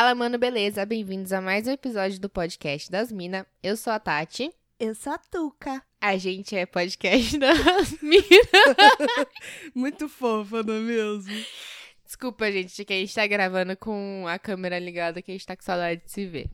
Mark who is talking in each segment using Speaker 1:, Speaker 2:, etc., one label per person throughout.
Speaker 1: Fala, mano, beleza? Bem-vindos a mais um episódio do podcast das Minas. Eu sou a Tati.
Speaker 2: Eu sou a Tuca.
Speaker 1: A gente é podcast das Minas.
Speaker 2: Muito fofa, não é mesmo?
Speaker 1: Desculpa, gente, que a gente tá gravando com a câmera ligada, que a gente tá com saudade de se ver.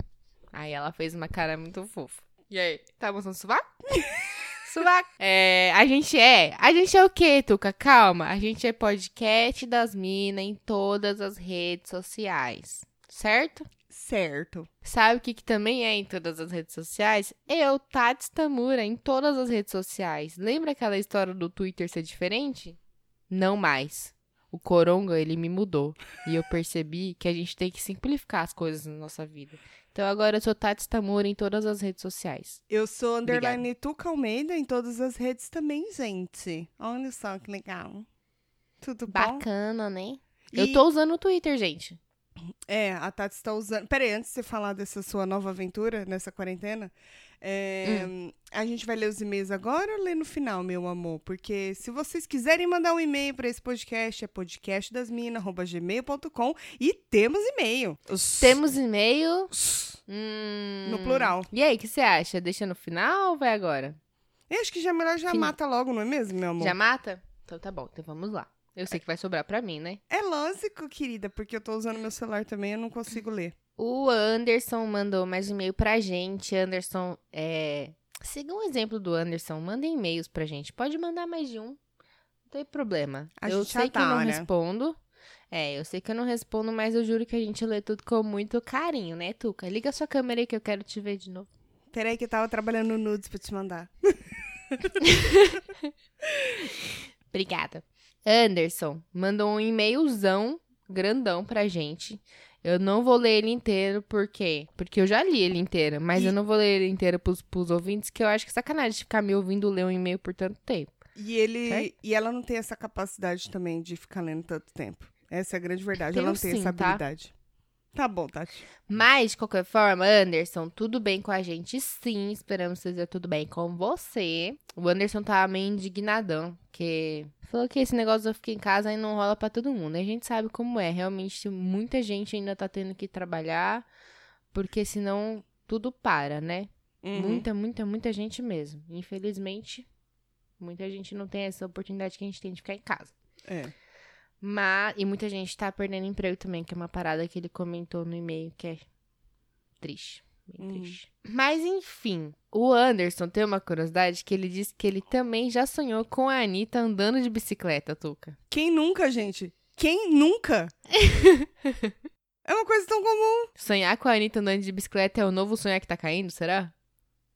Speaker 1: Aí ela fez uma cara muito fofa. E aí, tá mostrando sovaco? sovaco. É, a gente é. A gente é o quê, Tuca? Calma. A gente é podcast das minas em todas as redes sociais. Certo?
Speaker 2: Certo.
Speaker 1: Sabe o que, que também é em todas as redes sociais? Eu, Tati Tamura, em todas as redes sociais. Lembra aquela história do Twitter ser diferente? Não mais. O Coronga, ele me mudou. E eu percebi que a gente tem que simplificar as coisas na nossa vida. Então agora eu sou Tati Tamura em todas as redes sociais.
Speaker 2: Eu sou underline Tuca Almeida em todas as redes também, gente. Olha só que legal. Tudo bom?
Speaker 1: Bacana, né? Eu tô usando o Twitter, gente.
Speaker 2: É, a Tati está usando. Peraí, antes de você falar dessa sua nova aventura nessa quarentena, é, a gente vai ler os e-mails agora ou ler no final, meu amor? Porque se vocês quiserem mandar um e-mail para esse podcast, é podcastdasminas.gmail.com e temos e-mail. Os-
Speaker 1: Temos e-mail. Hum...
Speaker 2: No plural.
Speaker 1: E aí, o que você acha? Deixa no final ou vai agora?
Speaker 2: Eu acho que já é melhor já
Speaker 1: Fim.
Speaker 2: mata logo, não é mesmo, meu amor?
Speaker 1: Já mata? Então tá bom, então vamos lá. Eu sei que vai sobrar pra mim, né?
Speaker 2: É lógico, querida, porque eu tô usando meu celular também, eu não consigo ler.
Speaker 1: O Anderson mandou mais um e-mail pra gente. Anderson, é... siga um exemplo do Anderson. Manda e-mails pra gente. Pode mandar mais de um. Não tem problema.
Speaker 2: A
Speaker 1: eu sei que eu não
Speaker 2: adora.
Speaker 1: respondo. É, eu sei que eu não respondo, mas eu juro que a gente lê tudo com muito carinho, né, Tuca? Liga sua câmera aí que eu quero te ver de novo.
Speaker 2: Peraí que eu tava trabalhando nudes pra te mandar.
Speaker 1: Obrigada. Anderson mandou um e-mailzão grandão pra gente. Eu não vou ler ele inteiro, por quê? Porque eu já li ele inteiro, mas
Speaker 2: E-
Speaker 1: eu não vou ler ele inteiro pros, pros ouvintes, que eu acho que é sacanagem de ficar me ouvindo ler um e-mail por tanto tempo.
Speaker 2: E ele
Speaker 1: Certo?
Speaker 2: e ela não tem essa capacidade também de ficar lendo tanto tempo. Essa é a grande verdade.
Speaker 1: Tenho
Speaker 2: ela não tem
Speaker 1: sim,
Speaker 2: essa
Speaker 1: tá?
Speaker 2: habilidade. Tá bom, Tati.
Speaker 1: Mas, de qualquer forma, Anderson, tudo bem com a gente sim. Esperamos seja tudo bem com você. O Anderson tava meio indignadão, porque falou que esse negócio eu fiquei em casa e não rola pra todo mundo. A gente sabe como é. Realmente, muita gente ainda tá tendo que trabalhar, porque senão tudo para, né?
Speaker 2: Uhum.
Speaker 1: Muita, muita, muita gente mesmo. Infelizmente, muita gente não tem essa oportunidade que a gente tem de ficar em casa.
Speaker 2: É.
Speaker 1: Mas, e muita gente tá perdendo emprego também, que é uma parada que ele comentou no e-mail, que é triste. Bem triste. Mas, enfim, o Anderson tem uma curiosidade que ele disse que ele também já sonhou com a Anitta andando de bicicleta, Tuca.
Speaker 2: Quem nunca, gente? Quem nunca? é uma coisa tão comum.
Speaker 1: Sonhar com a Anitta andando de bicicleta é o novo sonhar que tá caindo, será?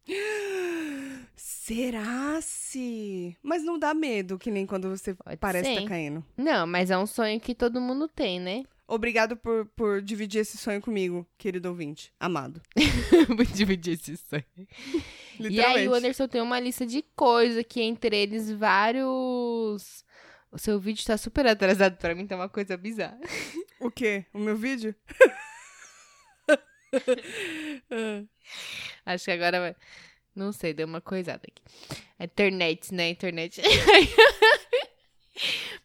Speaker 2: Será se? Mas não dá medo, que nem quando você
Speaker 1: Pode
Speaker 2: parece que tá caindo.
Speaker 1: Não, mas é um sonho que todo mundo tem, né?
Speaker 2: Obrigado por, por dividir esse sonho comigo, querido ouvinte. Amado.
Speaker 1: Vou dividir esse sonho. E aí o Anderson tem uma lista de coisas que entre eles vários. O seu vídeo tá super atrasado pra mim, tá uma coisa bizarra.
Speaker 2: O quê? O meu vídeo? Ah.
Speaker 1: Acho que agora vai. Não sei, deu uma coisada aqui. Internet, né? Internet.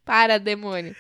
Speaker 1: Para, demônio.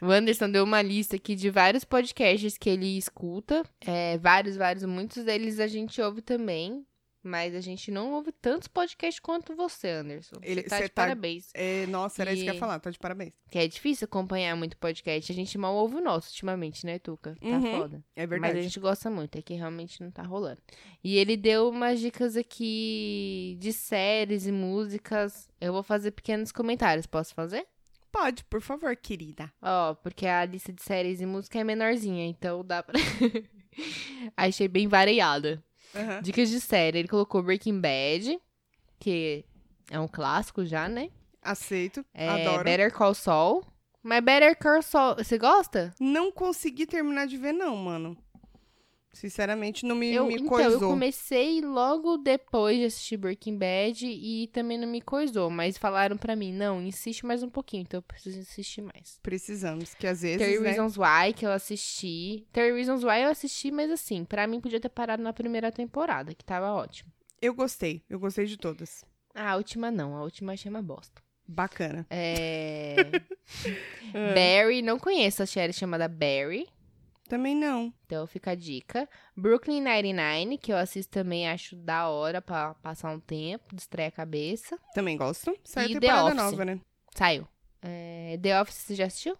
Speaker 1: O Anderson deu uma lista aqui de vários podcasts que ele escuta. É, vários, vários. Muitos deles a gente ouve também. Mas a gente não ouve tantos podcasts quanto você, Anderson.
Speaker 2: Ele-
Speaker 1: você tá de
Speaker 2: tá-
Speaker 1: parabéns.
Speaker 2: É, nossa, era isso que eu
Speaker 1: E-
Speaker 2: ia falar. Tá de parabéns.
Speaker 1: Que é difícil acompanhar muito podcast. A gente mal ouve o nosso ultimamente, né, Tuca? Tá
Speaker 2: Uhum.
Speaker 1: foda.
Speaker 2: É
Speaker 1: Mas
Speaker 2: verdade.
Speaker 1: a gente gosta muito, é que realmente não tá rolando. E ele deu umas dicas aqui de séries e músicas. Eu vou fazer pequenos comentários, posso fazer?
Speaker 2: Pode, por favor, querida.
Speaker 1: Ó, porque a lista de séries e música é menorzinha, então dá pra. Achei bem variada.
Speaker 2: Aham.
Speaker 1: Dicas de série, ele colocou Breaking Bad, que é um clássico já, né?
Speaker 2: Aceito.
Speaker 1: É,
Speaker 2: Adoro.
Speaker 1: Better Call Saul. Mas Better Call Saul, você gosta?
Speaker 2: Não consegui terminar de ver, não, mano. Sinceramente, não me,
Speaker 1: Eu,
Speaker 2: me
Speaker 1: então,
Speaker 2: coisou.
Speaker 1: eu comecei logo depois de assistir Breaking Bad e também não me coisou, mas falaram pra mim, não, insiste mais um pouquinho, então eu preciso insistir mais.
Speaker 2: Precisamos, que às vezes,
Speaker 1: Terry
Speaker 2: né?
Speaker 1: Reasons Why, que eu assisti. Terry Reasons Why eu assisti, mas assim, pra mim podia ter parado na primeira temporada, que tava ótimo.
Speaker 2: Eu gostei. Eu gostei de todas.
Speaker 1: A última não, a última achei uma bosta.
Speaker 2: Bacana.
Speaker 1: É. Barry, não conheço a série chamada Barry.
Speaker 2: Também não.
Speaker 1: Então fica a dica. Brooklyn 99, que eu assisto também, acho da hora pra passar um tempo, distrair a cabeça.
Speaker 2: Também gosto. Saiu
Speaker 1: E
Speaker 2: temporada nova, né?
Speaker 1: Saiu. É, The Office, você já assistiu?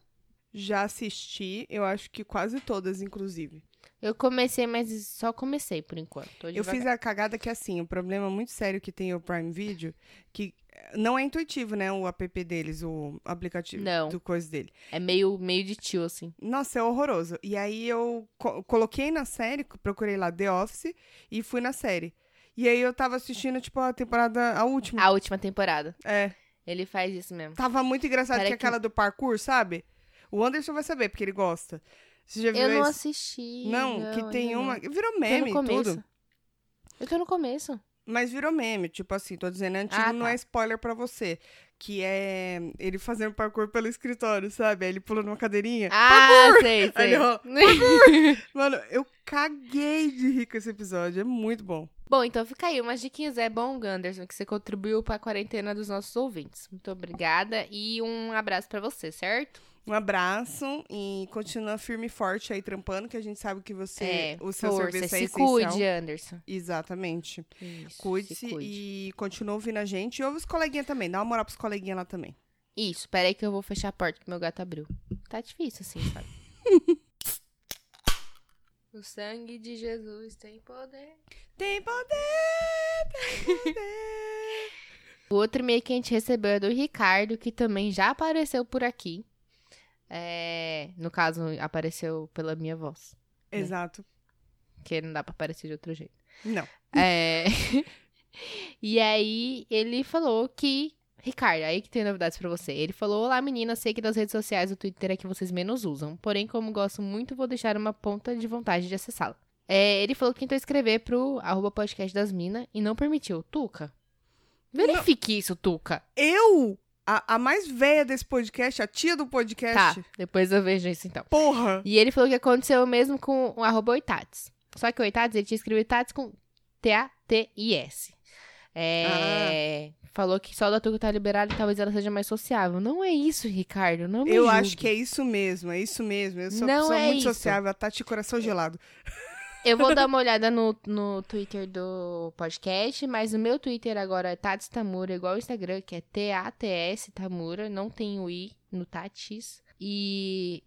Speaker 2: Já assisti, eu acho que quase todas, inclusive.
Speaker 1: Eu comecei, mas só comecei por enquanto.
Speaker 2: Eu fiz a cagada que, assim, o problema muito sério que tem o Prime Video, que não é intuitivo, né, o app deles, o aplicativo
Speaker 1: Não.
Speaker 2: do coisa dele.
Speaker 1: É meio, meio de tio, assim.
Speaker 2: Nossa, é horroroso. E aí eu co- coloquei na série, procurei lá The Office e fui na série. E aí eu tava assistindo, tipo, a temporada, a última.
Speaker 1: A última temporada.
Speaker 2: É.
Speaker 1: Ele faz isso mesmo.
Speaker 2: Tava muito engraçado, que é
Speaker 1: que-
Speaker 2: aquela do parkour, sabe? O Anderson vai saber, porque ele gosta. Você já viu
Speaker 1: Eu não
Speaker 2: esse?
Speaker 1: assisti.
Speaker 2: Não, que tem
Speaker 1: ainda
Speaker 2: uma.
Speaker 1: não.
Speaker 2: Virou
Speaker 1: Tô
Speaker 2: meme
Speaker 1: no começo.
Speaker 2: tudo.
Speaker 1: Eu tô no começo.
Speaker 2: Mas virou meme, tipo assim, tô dizendo, é antigo,
Speaker 1: Ah,
Speaker 2: não
Speaker 1: tá.
Speaker 2: é spoiler pra você. Que é ele fazendo parkour pelo escritório, sabe? Aí ele pula numa cadeirinha.
Speaker 1: Ah, sei,
Speaker 2: Aí
Speaker 1: sei.
Speaker 2: ele, ó, Mano, eu caguei de rir com esse episódio, é muito bom.
Speaker 1: Bom, então fica aí umas diquinhas. É bom, Ganderson, que você contribuiu pra quarentena dos nossos ouvintes. Muito obrigada e um abraço pra você, certo?
Speaker 2: Um abraço e continua firme e forte aí trampando, que a gente sabe que você,
Speaker 1: é,
Speaker 2: o seu
Speaker 1: força,
Speaker 2: serviço é
Speaker 1: se
Speaker 2: essencial.
Speaker 1: cuide, Anderson.
Speaker 2: Exatamente.
Speaker 1: Isso,
Speaker 2: Cuide-se
Speaker 1: se cuide.
Speaker 2: e continua ouvindo a gente. E ouve os coleguinhas também, dá uma moral pros coleguinhas lá também.
Speaker 1: Isso, peraí que eu vou fechar a porta que meu gato abriu. Tá difícil assim, sabe? o sangue de Jesus tem poder.
Speaker 2: Tem poder, tem poder.
Speaker 1: O outro e-mail que a gente recebeu é do Ricardo, que também já apareceu por aqui. É, no caso, apareceu pela minha voz.
Speaker 2: Exato.
Speaker 1: Que não dá pra aparecer de outro jeito.
Speaker 2: Não.
Speaker 1: É... e aí, ele falou que. Ricardo, aí que tem novidades pra você. Ele falou: Olá, menina, sei que das redes sociais o Twitter é que vocês menos usam. Porém, como gosto muito, vou deixar uma ponta de vontade de acessá-la. É, ele falou que tentou escrever pro arroba podcast das minas e não permitiu. Tuca? Verifique isso, Tuca.
Speaker 2: Eu, a, a mais velha desse podcast, a tia do podcast.
Speaker 1: Tá, depois eu vejo isso então.
Speaker 2: Porra!
Speaker 1: E ele falou que aconteceu o mesmo com o arroba Oitates. Só que o Oitates, ele tinha escrito Oitates com T-A-T-I-S. É... Falou que só da Tuca tá liberada e talvez ela seja mais sociável. Não é isso, Ricardo. Não me
Speaker 2: Eu
Speaker 1: julgue.
Speaker 2: acho que é isso mesmo, é isso mesmo. Eu sou
Speaker 1: Não
Speaker 2: uma pessoa
Speaker 1: é
Speaker 2: muito
Speaker 1: isso.
Speaker 2: sociável, a Tati coração gelado.
Speaker 1: Eu vou dar uma olhada no, no Twitter do podcast, mas o meu Twitter agora é Tats Tamura, igual o Instagram, que é T-A-T-S Tamura. Não tem o I no Tatis. E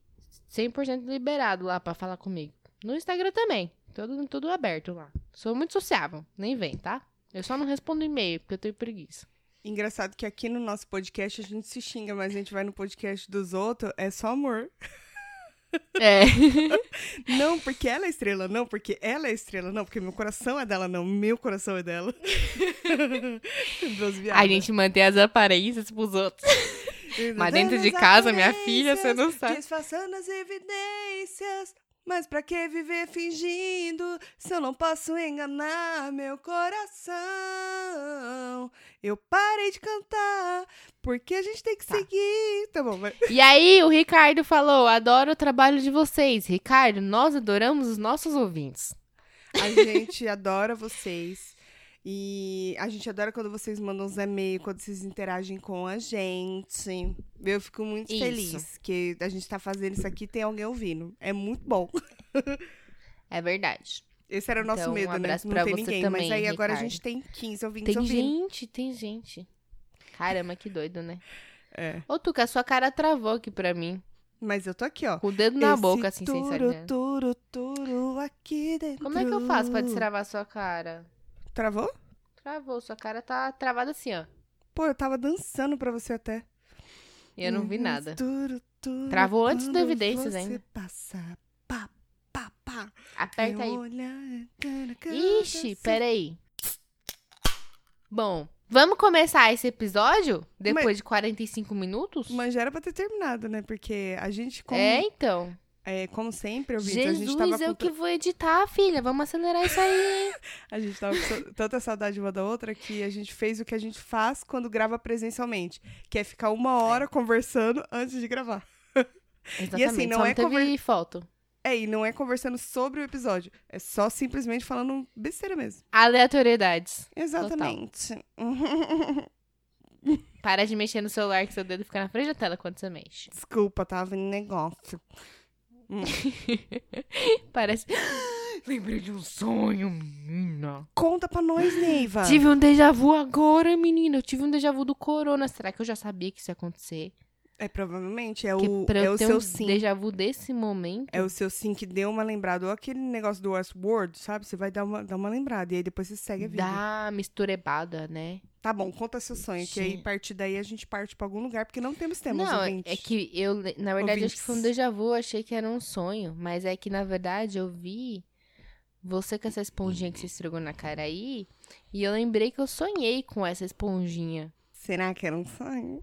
Speaker 1: 100% liberado lá pra falar comigo. No Instagram também. Tudo, tudo aberto lá. Sou muito sociável. Nem vem, tá? Eu só não respondo e-mail, porque eu tenho preguiça.
Speaker 2: Engraçado que aqui no nosso podcast a gente se xinga, mas a gente vai no podcast dos outros, é só amor.
Speaker 1: É.
Speaker 2: Não, porque ela é estrela, não, porque ela é estrela, não, porque meu coração é dela, não, meu coração é dela.
Speaker 1: A gente mantém as aparências pros outros. Mas dentro de casa, minha filha, você não sabe.
Speaker 2: Disfarçando as evidências. Mas pra que viver fingindo se eu não posso enganar meu coração? Eu parei de cantar porque a gente tem que
Speaker 1: Tá.
Speaker 2: seguir. Tá bom, vai.
Speaker 1: E aí, o Ricardo falou: adoro o trabalho de vocês. Ricardo, nós adoramos os nossos ouvintes.
Speaker 2: A gente adora vocês. E a gente adora quando vocês mandam uns e-mails, quando vocês interagem com a gente. Eu fico muito
Speaker 1: Isso.
Speaker 2: feliz que a gente tá fazendo isso aqui e tem alguém ouvindo. É muito bom.
Speaker 1: É verdade.
Speaker 2: Esse era o nosso
Speaker 1: Então, um
Speaker 2: medo, né?
Speaker 1: abraço
Speaker 2: Não
Speaker 1: pra
Speaker 2: tem
Speaker 1: você
Speaker 2: ninguém.
Speaker 1: também,
Speaker 2: Mas aí agora a
Speaker 1: Ricardo.
Speaker 2: gente tem 15 ouvintes
Speaker 1: Tem
Speaker 2: ouvindo.
Speaker 1: gente, tem gente. Caramba, que doido, né?
Speaker 2: É.
Speaker 1: Ô, Tuca, sua cara travou aqui pra mim.
Speaker 2: Mas eu tô aqui, ó.
Speaker 1: Com o dedo na
Speaker 2: Esse
Speaker 1: boca, assim, sem
Speaker 2: turu,
Speaker 1: saber.
Speaker 2: turu, turu aqui dentro.
Speaker 1: Como é que eu faço pra destravar sua cara?
Speaker 2: Travou?
Speaker 1: Travou, sua cara tá travada assim, ó.
Speaker 2: Pô, eu tava dançando pra você até.
Speaker 1: E eu não vi
Speaker 2: Uhum,
Speaker 1: nada.
Speaker 2: turu, turu,
Speaker 1: Travou antes do Evidências ainda.
Speaker 2: Passa, pá, pá, pá.
Speaker 1: Aperta aí.
Speaker 2: Cara,
Speaker 1: Ixi,
Speaker 2: cara,
Speaker 1: peraí. Bom, vamos começar esse episódio? Depois
Speaker 2: Mas-
Speaker 1: de 45 minutos?
Speaker 2: Mas já era pra ter terminado, né? Porque a gente, como,
Speaker 1: É, então.
Speaker 2: É, como sempre, ouvinte, a
Speaker 1: Jesus,
Speaker 2: gente tava
Speaker 1: eu que vou editar, filha. Vamos acelerar isso aí.
Speaker 2: a gente tava com tanta saudade uma da outra que a gente fez o que a gente faz quando grava presencialmente, que é ficar uma hora conversando antes de gravar.
Speaker 1: Exatamente,
Speaker 2: não
Speaker 1: só
Speaker 2: é
Speaker 1: não teve
Speaker 2: conver-
Speaker 1: foto.
Speaker 2: É, e não é conversando sobre o episódio, é só simplesmente falando besteira mesmo.
Speaker 1: Aleatoriedades.
Speaker 2: Exatamente.
Speaker 1: Para de mexer no celular que seu dedo fica na frente da tela quando você mexe.
Speaker 2: Desculpa, tava em negócio. Hum.
Speaker 1: Parece. Lembrei de um sonho, menina.
Speaker 2: Conta pra nós, Neiva.
Speaker 1: Tive um déjà vu agora, menina. Eu tive um déjà vu do corona. Será que eu já sabia que isso ia acontecer?
Speaker 2: É, provavelmente. É
Speaker 1: Porque
Speaker 2: o,
Speaker 1: pra
Speaker 2: é o
Speaker 1: ter
Speaker 2: seu
Speaker 1: um
Speaker 2: sim.
Speaker 1: déjà vu desse momento.
Speaker 2: É o seu sim que deu uma lembrada. Ou aquele negócio do Westworld, sabe? Você vai dar uma, dar uma lembrada. E aí depois você segue a vida.
Speaker 1: Da misturebada, né?
Speaker 2: Tá bom, conta seu sonho. Que aí, a partir daí, a gente parte pra algum lugar. Porque não temos temas,
Speaker 1: não,
Speaker 2: ouvintes.
Speaker 1: é que eu, na verdade, acho que foi um déjà vu, eu achei que era um sonho. Mas é que, na verdade, eu vi você com essa esponjinha que se estragou na cara aí. E eu lembrei que eu sonhei com essa esponjinha.
Speaker 2: Será que era um sonho?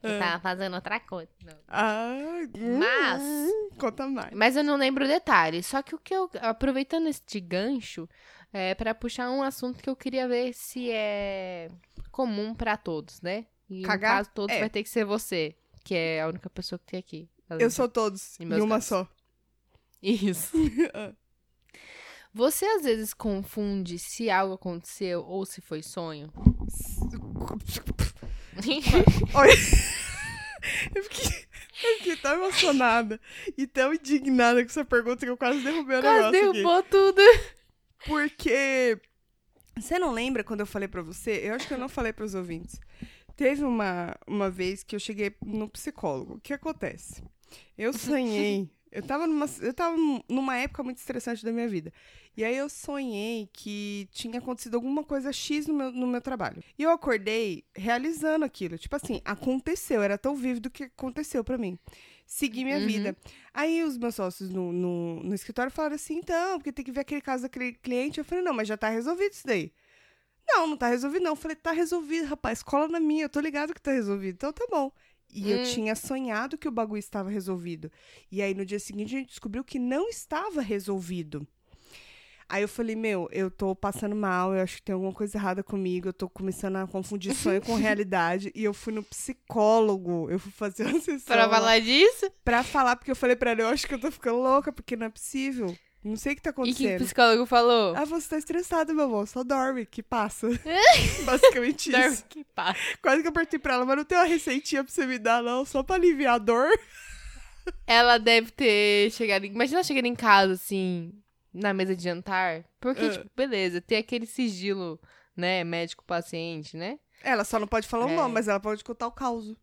Speaker 1: Que tava fazendo outra coisa.
Speaker 2: Ah,
Speaker 1: Mas-
Speaker 2: hum, Conta mais.
Speaker 1: Mas eu não lembro detalhes. Só que o que eu. Aproveitando este gancho, é para puxar um assunto que eu queria ver se é comum pra todos, né? E
Speaker 2: Cagar?
Speaker 1: no caso, todos
Speaker 2: É.
Speaker 1: vai ter que ser você, que é a única pessoa que tem aqui.
Speaker 2: Eu sou todos.
Speaker 1: Em
Speaker 2: uma
Speaker 1: casos.
Speaker 2: só.
Speaker 1: Isso. Você às vezes confunde se algo aconteceu ou se foi sonho?
Speaker 2: Olha. Eu fiquei, eu fiquei tão emocionada e tão indignada com essa pergunta que eu quase derrubei o
Speaker 1: Quase
Speaker 2: negócio aqui.
Speaker 1: derrubou tudo.
Speaker 2: Porque você não lembra quando eu falei pra você? Eu acho que eu não falei pros ouvintes. Teve uma, uma vez que eu cheguei no psicólogo. O que acontece? Eu sonhei. Eu tava, numa, eu tava numa época muito estressante da minha vida. E aí eu sonhei que tinha acontecido alguma coisa X no meu, no meu trabalho. E eu acordei realizando aquilo. Tipo assim, aconteceu. Era tão vívido que aconteceu pra mim. Segui minha
Speaker 1: Uhum.
Speaker 2: vida. Aí os meus sócios no, no, no escritório falaram assim, então, porque tem que ver aquele caso daquele cliente. Eu falei, não, mas já tá resolvido isso daí. Não, não tá resolvido não. Eu falei, tá resolvido, rapaz, cola na minha, eu tô ligado que tá resolvido. Então tá bom. E eu
Speaker 1: Hum.
Speaker 2: tinha sonhado que o bagulho estava resolvido. E aí no dia seguinte a gente descobriu que não estava resolvido. Aí eu falei, meu, eu tô passando mal, eu acho que tem alguma coisa errada comigo, eu tô começando a confundir sonho com realidade. E eu fui no psicólogo, eu fui fazer uma sessão
Speaker 1: Pra falar disso?
Speaker 2: pra falar, porque eu falei pra ela, eu acho que eu tô ficando louca, porque não é possível. Não sei o que tá
Speaker 1: E que o
Speaker 2: acontecendo.
Speaker 1: psicólogo falou?
Speaker 2: Ah, você tá estressado, meu amor. Só dorme, que passa. Basicamente isso.
Speaker 1: Dorme que passa.
Speaker 2: Quase que eu apertei pra ela, mas não tem uma receitinha pra você me dar, não. Só pra aliviar a dor.
Speaker 1: Ela deve ter chegado. Imagina ela chegando em casa, assim, na mesa de jantar. Porque,
Speaker 2: Ah.
Speaker 1: tipo, beleza, tem aquele sigilo, né? Médico-paciente, né?
Speaker 2: Ela só não pode falar
Speaker 1: É.
Speaker 2: o nome, mas ela pode contar o caos.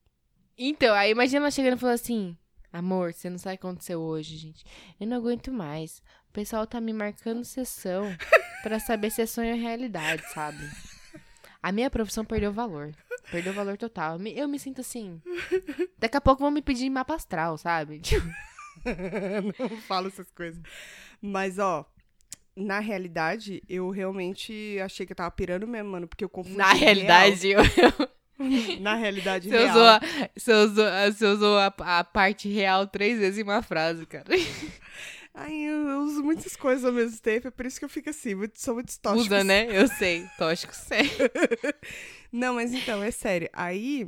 Speaker 1: Então, aí imagina ela chegando e falando assim: Amor, você não sabe o que aconteceu hoje, gente. Eu não aguento mais. O pessoal tá me marcando sessão pra saber se é sonho ou realidade, sabe? A minha profissão perdeu valor. Perdeu valor total. Eu me sinto assim. Daqui a pouco vão me pedir mapa astral, sabe? Tipo,
Speaker 2: não falo essas coisas. Mas, ó, na realidade, eu realmente achei que eu tava pirando mesmo, mano. Porque eu confundi.
Speaker 1: Na realidade, eu,
Speaker 2: real. Na realidade,
Speaker 1: você,
Speaker 2: real.
Speaker 1: usou a, você, usou, você usou a, a parte real três vezes em uma frase, cara.
Speaker 2: Ai, eu, eu uso muitas coisas ao mesmo tempo, é por isso que eu fico assim, muito, sou muito tóxico.
Speaker 1: Usa, né? Eu sei. Tóxico, sério.
Speaker 2: Não, mas então, é sério. Aí.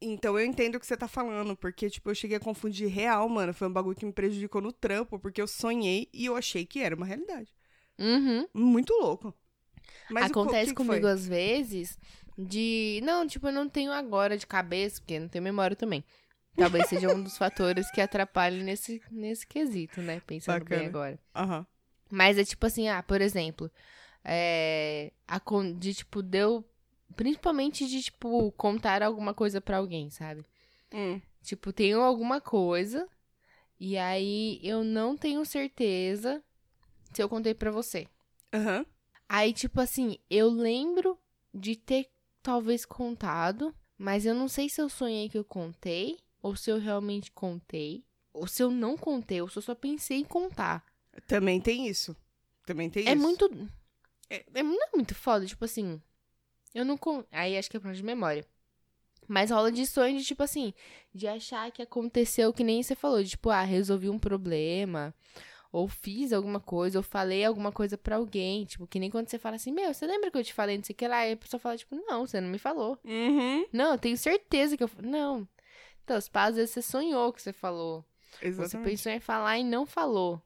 Speaker 2: Então eu entendo o que você tá falando, porque, tipo, eu cheguei a confundir real, mano. Foi um bagulho que me prejudicou no trampo, porque eu sonhei e eu achei que era uma realidade.
Speaker 1: Uhum.
Speaker 2: Muito louco. Mas o co-
Speaker 1: Acontece
Speaker 2: que que
Speaker 1: comigo
Speaker 2: foi?
Speaker 1: às vezes de. Não, tipo, eu não tenho agora de cabeça, porque não tenho memória também. Talvez seja um dos fatores que atrapalhem nesse, nesse quesito, né? Pensando bem
Speaker 2: Bacana.
Speaker 1: agora.
Speaker 2: Aham.
Speaker 1: Mas é tipo assim, ah, por exemplo, é, a de tipo, deu. Principalmente de, tipo, contar alguma coisa pra alguém, sabe?
Speaker 2: Hum.
Speaker 1: Tipo, tenho alguma coisa e aí eu não tenho certeza se eu contei pra você.
Speaker 2: Aham.
Speaker 1: Aí, tipo assim, eu lembro de ter talvez contado, mas eu não sei se eu sonhei que eu contei, ou se eu realmente contei, ou se eu não contei, ou se eu só pensei em contar.
Speaker 2: Também tem isso. Também tem
Speaker 1: É
Speaker 2: isso.
Speaker 1: muito. É, é- não é muito foda, tipo assim. Eu não. Con... Aí acho que é problema de memória. Mas rola de sonho de, tipo assim, de achar que aconteceu que nem você falou, de tipo, ah, resolvi um problema, ou fiz alguma coisa, ou falei alguma coisa pra alguém, tipo, que nem quando você fala assim, meu, você lembra que eu te falei não sei o que lá? E a pessoa fala, tipo, não, você não me falou.
Speaker 2: Uhum.
Speaker 1: Não, eu tenho certeza que eu. Não. Então, às vezes você sonhou que você falou. Você
Speaker 2: Exatamente.
Speaker 1: pensou em falar e não falou.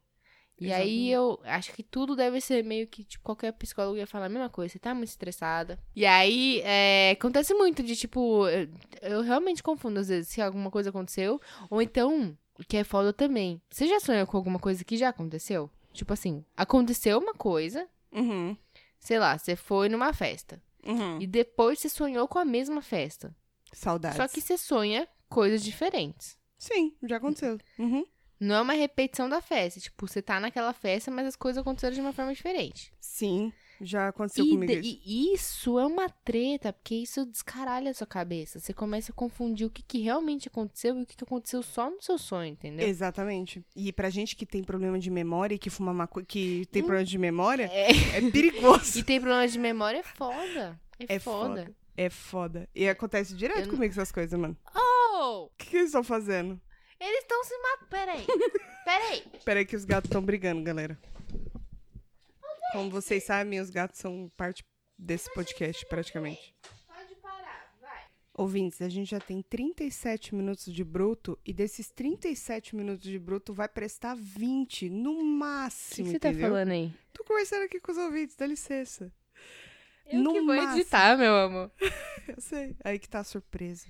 Speaker 1: E aí eu acho que tudo deve ser meio que, tipo, qualquer psicólogo ia falar a mesma coisa. Você tá muito estressada. E aí, é, acontece muito de, tipo, eu, eu realmente confundo às vezes se alguma coisa aconteceu. Ou então, que é foda também. Você já sonhou com alguma coisa que já aconteceu? Tipo assim, aconteceu uma coisa,
Speaker 2: Uhum.
Speaker 1: sei lá, você foi numa festa.
Speaker 2: Uhum.
Speaker 1: E depois você sonhou com a mesma festa.
Speaker 2: Saudades.
Speaker 1: Só que você sonha coisas diferentes.
Speaker 2: Sim, já aconteceu. Uhum.
Speaker 1: Não é uma repetição da festa. Tipo, você tá naquela festa, mas as coisas aconteceram de uma forma diferente.
Speaker 2: Sim, já aconteceu
Speaker 1: E,
Speaker 2: comigo
Speaker 1: de-
Speaker 2: isso.
Speaker 1: e isso é uma treta, porque isso descaralha a sua cabeça. Você começa a confundir o que, que realmente aconteceu e o que, que aconteceu só no seu sonho, entendeu?
Speaker 2: Exatamente. E pra gente que tem problema de memória e que fuma maconha, que tem problema de memória,
Speaker 1: É.
Speaker 2: é perigoso.
Speaker 1: E tem problema de memória, é foda. É,
Speaker 2: É
Speaker 1: foda.
Speaker 2: foda. É foda. E acontece direto
Speaker 1: Eu
Speaker 2: comigo essas coisas, mano.
Speaker 1: Oh!
Speaker 2: O que, que eles estão fazendo?
Speaker 1: Eles estão se matando. Peraí. Peraí.
Speaker 2: Peraí que os gatos estão brigando, galera. Como vocês sabem, os gatos são parte desse podcast, praticamente.
Speaker 1: Pode parar, vai.
Speaker 2: Ouvintes, a gente já tem 37 minutos de bruto e desses 37 minutos de bruto vai prestar 20 no
Speaker 1: O que,
Speaker 2: máximo,
Speaker 1: que você tá
Speaker 2: entendeu?
Speaker 1: falando aí?
Speaker 2: Tô conversando aqui com os ouvintes, dá licença.
Speaker 1: Eu
Speaker 2: No
Speaker 1: que vou
Speaker 2: máximo.
Speaker 1: editar, meu amor.
Speaker 2: Eu sei. Aí que tá a surpresa.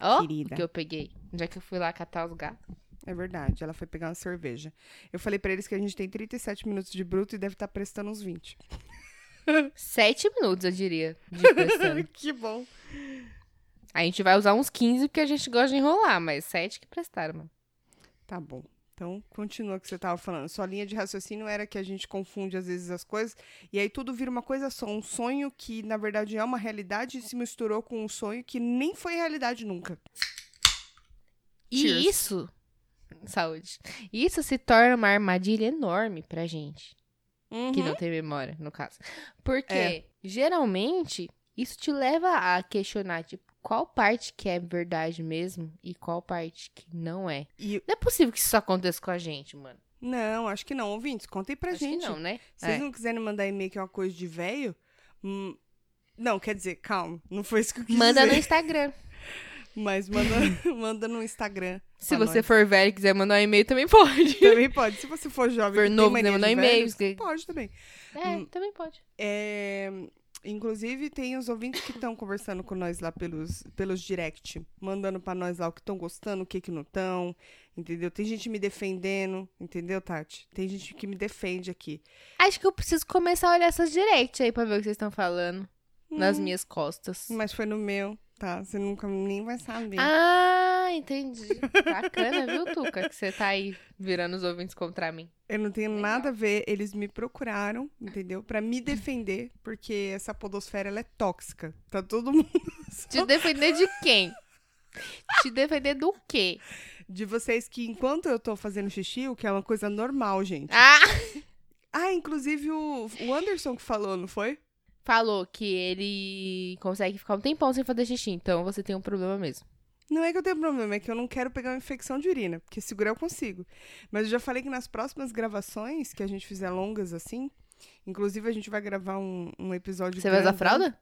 Speaker 1: Ó,
Speaker 2: Querida.
Speaker 1: o que eu peguei. Já que eu fui lá catar os gatos.
Speaker 2: É verdade, ela foi pegar uma cerveja. Eu falei pra eles que a gente tem 37 minutos de bruto e deve estar prestando uns 20.
Speaker 1: Sete minutos, eu diria,
Speaker 2: que bom.
Speaker 1: A gente vai usar uns 15 porque a gente gosta de enrolar, mas sete que prestaram, mano.
Speaker 2: Tá bom. Então, continua o que você tava falando. Sua linha de raciocínio era que a gente confunde às vezes as coisas e aí tudo vira uma coisa só. Um sonho que, na verdade, é uma realidade e se misturou com um sonho que nem foi realidade nunca.
Speaker 1: E
Speaker 2: Cheers.
Speaker 1: isso, saúde, isso se torna uma armadilha enorme pra gente, que não tem memória, no caso. Porque,
Speaker 2: É.
Speaker 1: geralmente, isso te leva a questionar, tipo, qual parte que é verdade mesmo e qual parte que não é.
Speaker 2: E,
Speaker 1: Não é possível que isso aconteça com a gente, mano.
Speaker 2: não, acho que não. Ouvintes, contem pra
Speaker 1: Acho
Speaker 2: gente.
Speaker 1: que não, né?
Speaker 2: Se vocês
Speaker 1: É.
Speaker 2: não quiserem mandar e-mail que é uma coisa de velho, hum, não, quer dizer, calma, não foi isso que eu quis
Speaker 1: Manda no
Speaker 2: dizer.
Speaker 1: Instagram.
Speaker 2: Mas manda, manda no Instagram.
Speaker 1: Se você
Speaker 2: nós.
Speaker 1: for velho e quiser mandar um e-mail, também pode.
Speaker 2: Também pode. Se você for jovem
Speaker 1: For novo, né, mandar
Speaker 2: de
Speaker 1: e-mail, que-
Speaker 2: pode também.
Speaker 1: É,
Speaker 2: Hum.
Speaker 1: também pode.
Speaker 2: É, inclusive, tem os ouvintes que estão conversando com nós lá pelos, pelos direct, mandando pra nós lá o que estão gostando, o que que não estão, entendeu? Tem gente me defendendo, entendeu, Tati? Tem gente que me defende aqui.
Speaker 1: Acho que eu preciso começar a olhar essas directs aí pra ver o que vocês estão falando. Nas
Speaker 2: Hum,
Speaker 1: minhas costas.
Speaker 2: Mas foi no meu, tá? Você nunca nem vai saber.
Speaker 1: Ah, entendi. Bacana, viu, Tuca? Que você tá aí virando os ouvintes contra mim.
Speaker 2: Eu não tenho nada a ver, eles me procuraram, entendeu? Pra me defender, porque essa podosfera ela é tóxica. Tá todo mundo
Speaker 1: Te defender de quem? Te defender do quê?
Speaker 2: de vocês que enquanto eu tô fazendo xixi, o que é uma coisa normal, gente.
Speaker 1: Ah!
Speaker 2: Ah, inclusive o, o Anderson que falou, não foi?
Speaker 1: Falou que ele consegue ficar um tempão sem fazer xixi, então você tem um problema mesmo.
Speaker 2: Não é que eu tenho problema, é que eu não quero pegar uma infecção de urina, porque segurar eu consigo. Mas eu já falei que nas próximas gravações que a gente fizer longas assim, inclusive a gente vai gravar um, um episódio
Speaker 1: Você vai usar
Speaker 2: grandão-
Speaker 1: fralda?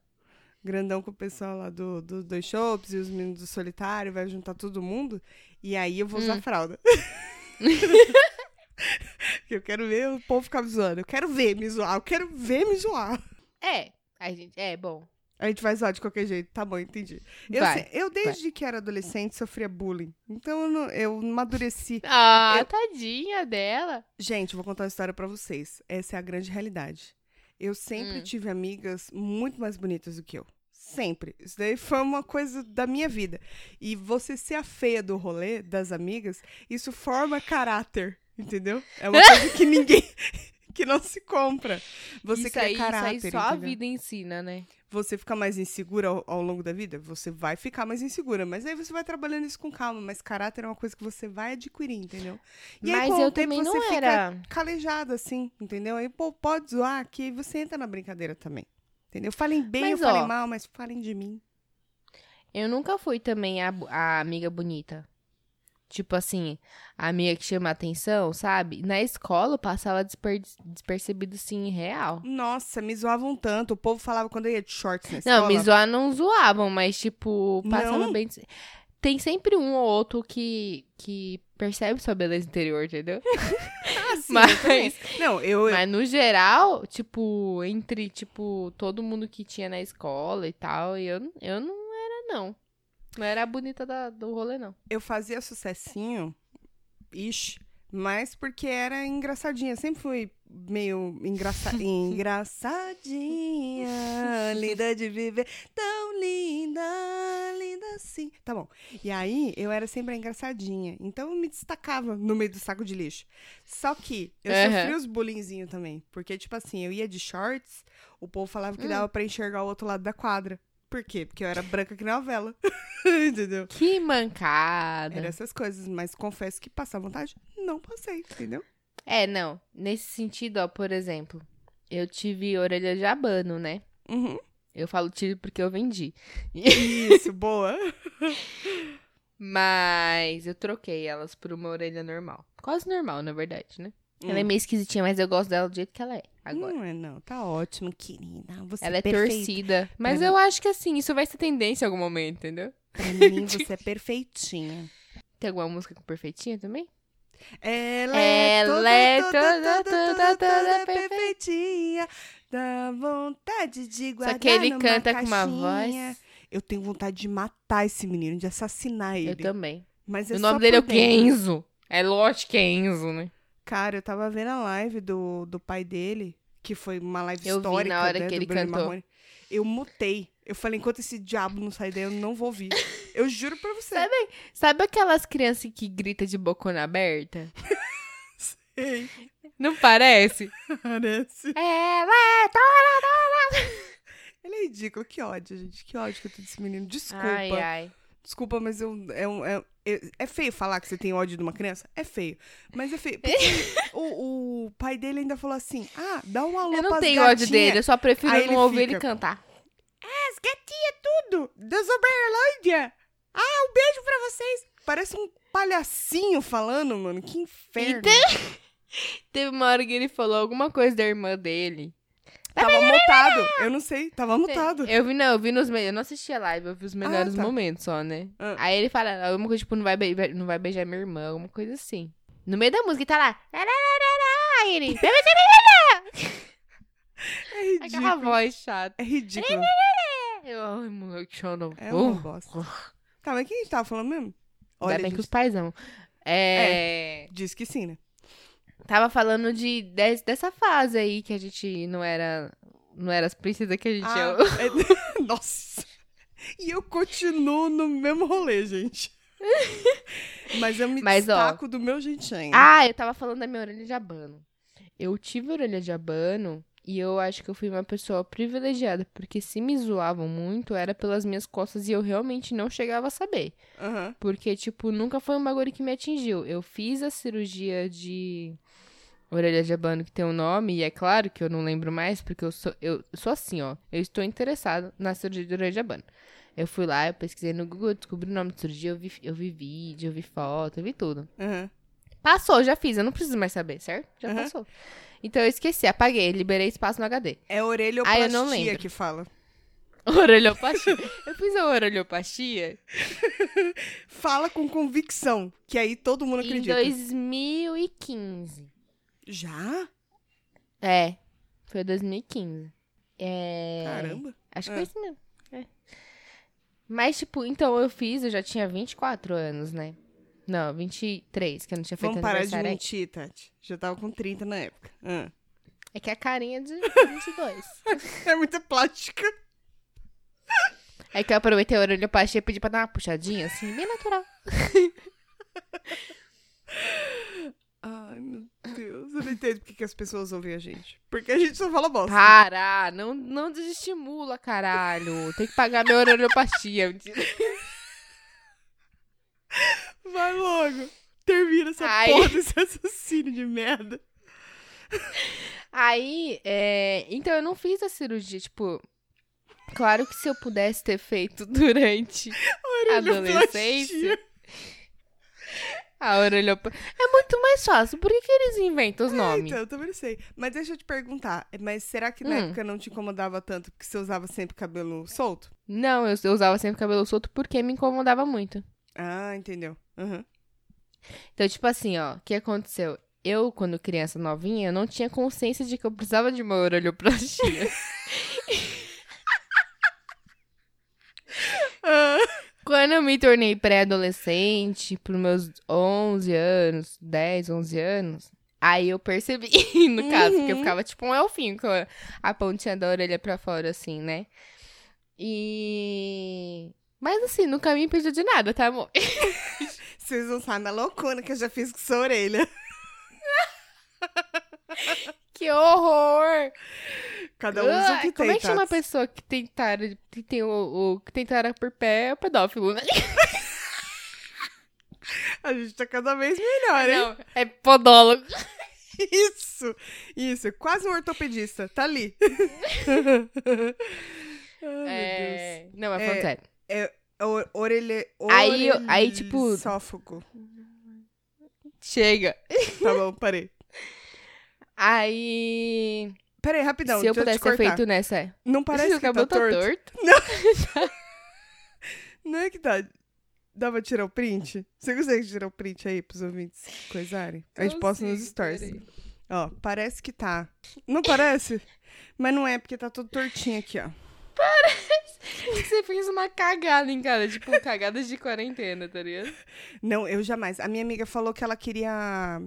Speaker 2: grandão com o pessoal lá do, do Dois Shops e os meninos do Solitário, vai juntar todo mundo, e aí eu vou usar
Speaker 1: Hum.
Speaker 2: fralda. eu quero ver o povo ficar me zoando. Eu quero ver me zoar, eu quero ver me zoar.
Speaker 1: É. A gente, é, bom.
Speaker 2: A gente vai zoar de qualquer jeito. Tá bom, entendi. Eu,
Speaker 1: Vai,
Speaker 2: eu desde que era adolescente, sofria bullying. Então eu, não- eu amadureci.
Speaker 1: Ah,
Speaker 2: Eu-
Speaker 1: tadinha dela.
Speaker 2: Gente, vou contar uma história pra vocês. Essa é a grande realidade. Eu sempre
Speaker 1: Hum.
Speaker 2: tive amigas muito mais bonitas do que eu. Sempre. Isso daí foi uma coisa da minha vida. E você ser a feia do rolê das amigas, isso forma caráter, entendeu? É uma coisa que ninguém. Que não se compra. Você
Speaker 1: isso
Speaker 2: cria
Speaker 1: aí,
Speaker 2: caráter.
Speaker 1: isso aí só a
Speaker 2: entendeu?
Speaker 1: vida ensina, né?
Speaker 2: você fica mais insegura ao, ao longo da vida? Você vai ficar mais insegura, mas aí você vai trabalhando isso com calma. Mas caráter é uma coisa que você vai adquirir, entendeu? E aí,
Speaker 1: Mas
Speaker 2: com
Speaker 1: eu
Speaker 2: o tempo,
Speaker 1: também
Speaker 2: você
Speaker 1: não
Speaker 2: fica
Speaker 1: era.
Speaker 2: calejado, assim, entendeu? Aí, pô, pode zoar que aí você entra na brincadeira também. Entendeu? Falem bem
Speaker 1: Mas,
Speaker 2: falem
Speaker 1: ó,
Speaker 2: mal, mas falem de mim.
Speaker 1: Eu nunca fui também a, a amiga bonita. Tipo assim, a amiga que chama atenção, sabe? Na escola eu passava desper- despercebido sim, real.
Speaker 2: Nossa, me zoavam tanto. O povo falava quando eu ia de shorts na escola.
Speaker 1: Não, me zoar não zoavam, mas tipo, passava
Speaker 2: Não?
Speaker 1: bem. Tem sempre um ou outro que, que percebe sua beleza interior, entendeu?
Speaker 2: Ah, sim,
Speaker 1: Mas-
Speaker 2: também. Não, eu.
Speaker 1: Mas no geral, tipo, entre, tipo, todo mundo que tinha na escola e tal, eu, eu não era, não. Não era a bonita da, do rolê, não.
Speaker 2: eu fazia sucessinho, ixi, mas porque era engraçadinha. Sempre fui meio engraça... engraçadinha, linda de viver, tão linda, linda assim. Tá bom. E aí, eu era sempre a engraçadinha. Então, eu me destacava no meio do saco de lixo. Só que eu
Speaker 1: Aham.
Speaker 2: sofri os bullyingzinhos também. Porque, tipo assim, eu ia de shorts, o povo falava que
Speaker 1: Hum.
Speaker 2: dava pra enxergar o outro lado da quadra. Por quê? Porque eu era branca que nem uma vela. Entendeu?
Speaker 1: Que mancada.
Speaker 2: Era essas coisas, mas confesso que passar vontade, não passei, entendeu?
Speaker 1: É, não. Nesse sentido, ó, por exemplo, eu tive orelha de abano, né?
Speaker 2: Uhum.
Speaker 1: Eu falo tive porque eu vendi.
Speaker 2: Isso, boa.
Speaker 1: Mas eu troquei elas por uma orelha normal. Quase normal, na verdade, né? Ela é
Speaker 2: Hum.
Speaker 1: meio esquisitinha, mas eu gosto dela do jeito que ela é agora.
Speaker 2: Não é, não. Tá ótimo, querida. Você
Speaker 1: ela é
Speaker 2: perfeita.
Speaker 1: torcida. Mas
Speaker 2: Pra
Speaker 1: eu acho que assim, isso vai ser tendência em algum momento, entendeu?
Speaker 2: Pra mim, você é perfeitinha.
Speaker 1: Tem alguma música com perfeitinha também?
Speaker 2: Ela
Speaker 1: Ela
Speaker 2: é
Speaker 1: é
Speaker 2: toda,
Speaker 1: toda,
Speaker 2: toda,
Speaker 1: toda,
Speaker 2: toda, perfeitinha. Dá vontade de guardar
Speaker 1: que ele canta com uma voz.
Speaker 2: Eu tenho vontade de matar esse menino, de assassinar ele.
Speaker 1: Eu também.
Speaker 2: Mas é
Speaker 1: o
Speaker 2: só
Speaker 1: nome dele é o. Kenzo. É lógico que é Enzo, né?
Speaker 2: Cara, eu tava vendo a live do, do pai dele, que foi uma live
Speaker 1: Eu vi
Speaker 2: histórica,
Speaker 1: na hora
Speaker 2: né,
Speaker 1: que ele
Speaker 2: Bruno
Speaker 1: cantou.
Speaker 2: Marrone. Eu mutei. Eu falei, enquanto esse diabo não sair daí, eu não vou ouvir. Eu juro pra você.
Speaker 1: Sabe, sabe aquelas crianças que grita de bocona aberta?
Speaker 2: Ei,
Speaker 1: Não parece?
Speaker 2: parece.
Speaker 1: Ela é toda,
Speaker 2: Ele é ridículo. Que ódio, gente. Que ódio que eu tô desse menino. Desculpa.
Speaker 1: Ai, ai.
Speaker 2: Desculpa, mas eu, é, um- é, é, é feio falar que você tem ódio de uma criança? É feio. Mas é feio. O, o pai dele ainda falou assim: ah, dá um alô
Speaker 1: Eu não tenho ódio dele, eu só prefiro
Speaker 2: Aí
Speaker 1: não
Speaker 2: ele
Speaker 1: ouvir
Speaker 2: fica-
Speaker 1: ele cantar.
Speaker 2: As gatinhas tudo! Da Uberlândia! Ah, um beijo pra vocês! Parece um palhacinho falando, mano. Que inferno.
Speaker 1: Então- Teve uma hora que ele falou alguma coisa da irmã dele.
Speaker 2: Tava mutado. Eu não sei. Tava mutado.
Speaker 1: Eu vi, não, eu vi nos Eu não assisti a live, eu vi os melhores
Speaker 2: tá.
Speaker 1: momentos só, né?
Speaker 2: Ah.
Speaker 1: Aí ele fala alguma coisa, tipo, não vai, be- não vai beijar minha irmã, alguma coisa assim. No meio da música, ele tá lá. Aí ele. "Vai beijar
Speaker 2: É
Speaker 1: irmã", Aquela
Speaker 2: ridículo.
Speaker 1: voz chata.
Speaker 2: É ridículo.
Speaker 1: Eu, ai, moleque, choro.
Speaker 2: É uma bosta. Tá, mas quem a gente tava falando mesmo?
Speaker 1: Ainda bem
Speaker 2: gente,
Speaker 1: que os pais amam. É.
Speaker 2: Diz que sim, né?
Speaker 1: Tava falando de, des- dessa fase aí que a gente não era. Não era as princesas que a gente
Speaker 2: Ah,
Speaker 1: é.
Speaker 2: Nossa. E eu continuo no mesmo rolê, gente. Mas eu me
Speaker 1: Mas, ó.
Speaker 2: destaco do meu jeitinho.
Speaker 1: Ah, eu tava falando da minha orelha de abano. Eu tive orelha de abano e eu acho que eu fui uma pessoa privilegiada, porque se me zoavam muito era pelas minhas costas e eu realmente não chegava a saber.
Speaker 2: Aham.
Speaker 1: Porque, tipo, nunca foi um bagulho que me atingiu. Eu fiz a cirurgia de orelha de abano que tem um nome, e é claro que eu não lembro mais, porque eu sou, eu sou assim, ó. Eu estou interessado na cirurgia de orelha de abano. Eu fui lá, eu pesquisei no Google, descobri o nome de cirurgia, eu vi, eu vi vídeo, eu vi foto, eu vi tudo.
Speaker 2: Aham.
Speaker 1: Passou, já fiz, eu não preciso mais saber, certo? Já
Speaker 2: Aham.
Speaker 1: passou. Então eu esqueci, apaguei, liberei espaço no HD.
Speaker 2: É orelha
Speaker 1: Ah, eu não lembro.
Speaker 2: que fala.
Speaker 1: Orelhoplastia. eu fiz a orelhoplastia
Speaker 2: Fala com convicção, que aí todo mundo
Speaker 1: em
Speaker 2: acredita.
Speaker 1: 2015.
Speaker 2: Já?
Speaker 1: É, foi 2015. É...
Speaker 2: Caramba.
Speaker 1: Acho que
Speaker 2: É.
Speaker 1: foi isso mesmo. É. Mas, tipo, então eu fiz, eu já tinha 24 anos, né? Não, 23, que eu não tinha feito
Speaker 2: Vamos parar de mentir, Tati. Já tava com 30 na época. Ah.
Speaker 1: É que a carinha de 22.
Speaker 2: É muita plástica.
Speaker 1: é que eu aproveitei a orelhoplastia e pedi pra dar uma puxadinha, assim, bem natural.
Speaker 2: Ai, meu Deus. Eu não entendo porque que as pessoas ouvem a gente. Porque a gente só fala bosta.
Speaker 1: Para! Não, não desestimula, caralho. Tem que pagar minha orelhoplastia.
Speaker 2: Vai logo. Termina essa
Speaker 1: Ai.
Speaker 2: porra desse assassino de merda.
Speaker 1: Aí, é... Então eu não fiz a cirurgia, tipo... Claro que se eu pudesse ter feito durante a adolescência... A orelhoplastia... É muito mais fácil. Por que, que eles inventam os nomes?
Speaker 2: Então, eu também sei. Mas deixa eu te perguntar. Mas será que na
Speaker 1: Hum.
Speaker 2: época não te incomodava tanto porque você usava sempre cabelo solto?
Speaker 1: Não, eu, eu usava sempre cabelo solto porque me incomodava muito.
Speaker 2: Ah, entendeu. Aham.
Speaker 1: Então, tipo assim, ó, o que aconteceu? eu, quando criança novinha, eu não tinha consciência de que eu precisava de uma orelhoplastia. Quando eu me tornei pré-adolescente, pros meus 11 anos, 10, 11 anos, aí eu percebi, no caso, porque eu
Speaker 2: Uhum.
Speaker 1: ficava tipo um elfinho com a pontinha da orelha pra fora, assim, né? E. Mas assim, nunca me impediu de nada, tá, amor?
Speaker 2: Vocês não sabem a loucura que eu já fiz com sua orelha.
Speaker 1: Que horror!
Speaker 2: Cada um usa o
Speaker 1: Ai,
Speaker 2: que
Speaker 1: Como
Speaker 2: tem,
Speaker 1: é que chama a pessoa que tem tara, que tem o, o que tem tara por pé é o pedófilo, né?
Speaker 2: A gente tá cada vez melhor, hein?
Speaker 1: Não, é podólogo.
Speaker 2: Isso, isso. Quase um ortopedista. Tá ali. Ai, meu Deus.
Speaker 1: É... Não,
Speaker 2: É,
Speaker 1: falando sério.
Speaker 2: O- Orelha...
Speaker 1: Aí aí, tipo-
Speaker 2: Esófago.
Speaker 1: Chega.
Speaker 2: Tá bom, parei.
Speaker 1: Aí.
Speaker 2: Peraí, rapidão,
Speaker 1: se eu pudesse
Speaker 2: cortar.
Speaker 1: feito nessa.
Speaker 2: Não parece que tá
Speaker 1: cabelo
Speaker 2: torto?
Speaker 1: torto?
Speaker 2: Não é que tá... Dá pra tirar o print? Você consegue tirar o print aí pros ouvintes coisarem? A gente posta nos stories.
Speaker 1: peraí.
Speaker 2: Ó, parece que tá. Não parece? Mas não é, porque tá todo tortinho aqui, ó.
Speaker 1: Você fez uma cagada em cara, tipo, cagadas de quarentena, tá ligado?
Speaker 2: Não, eu jamais. A minha amiga falou que ela queria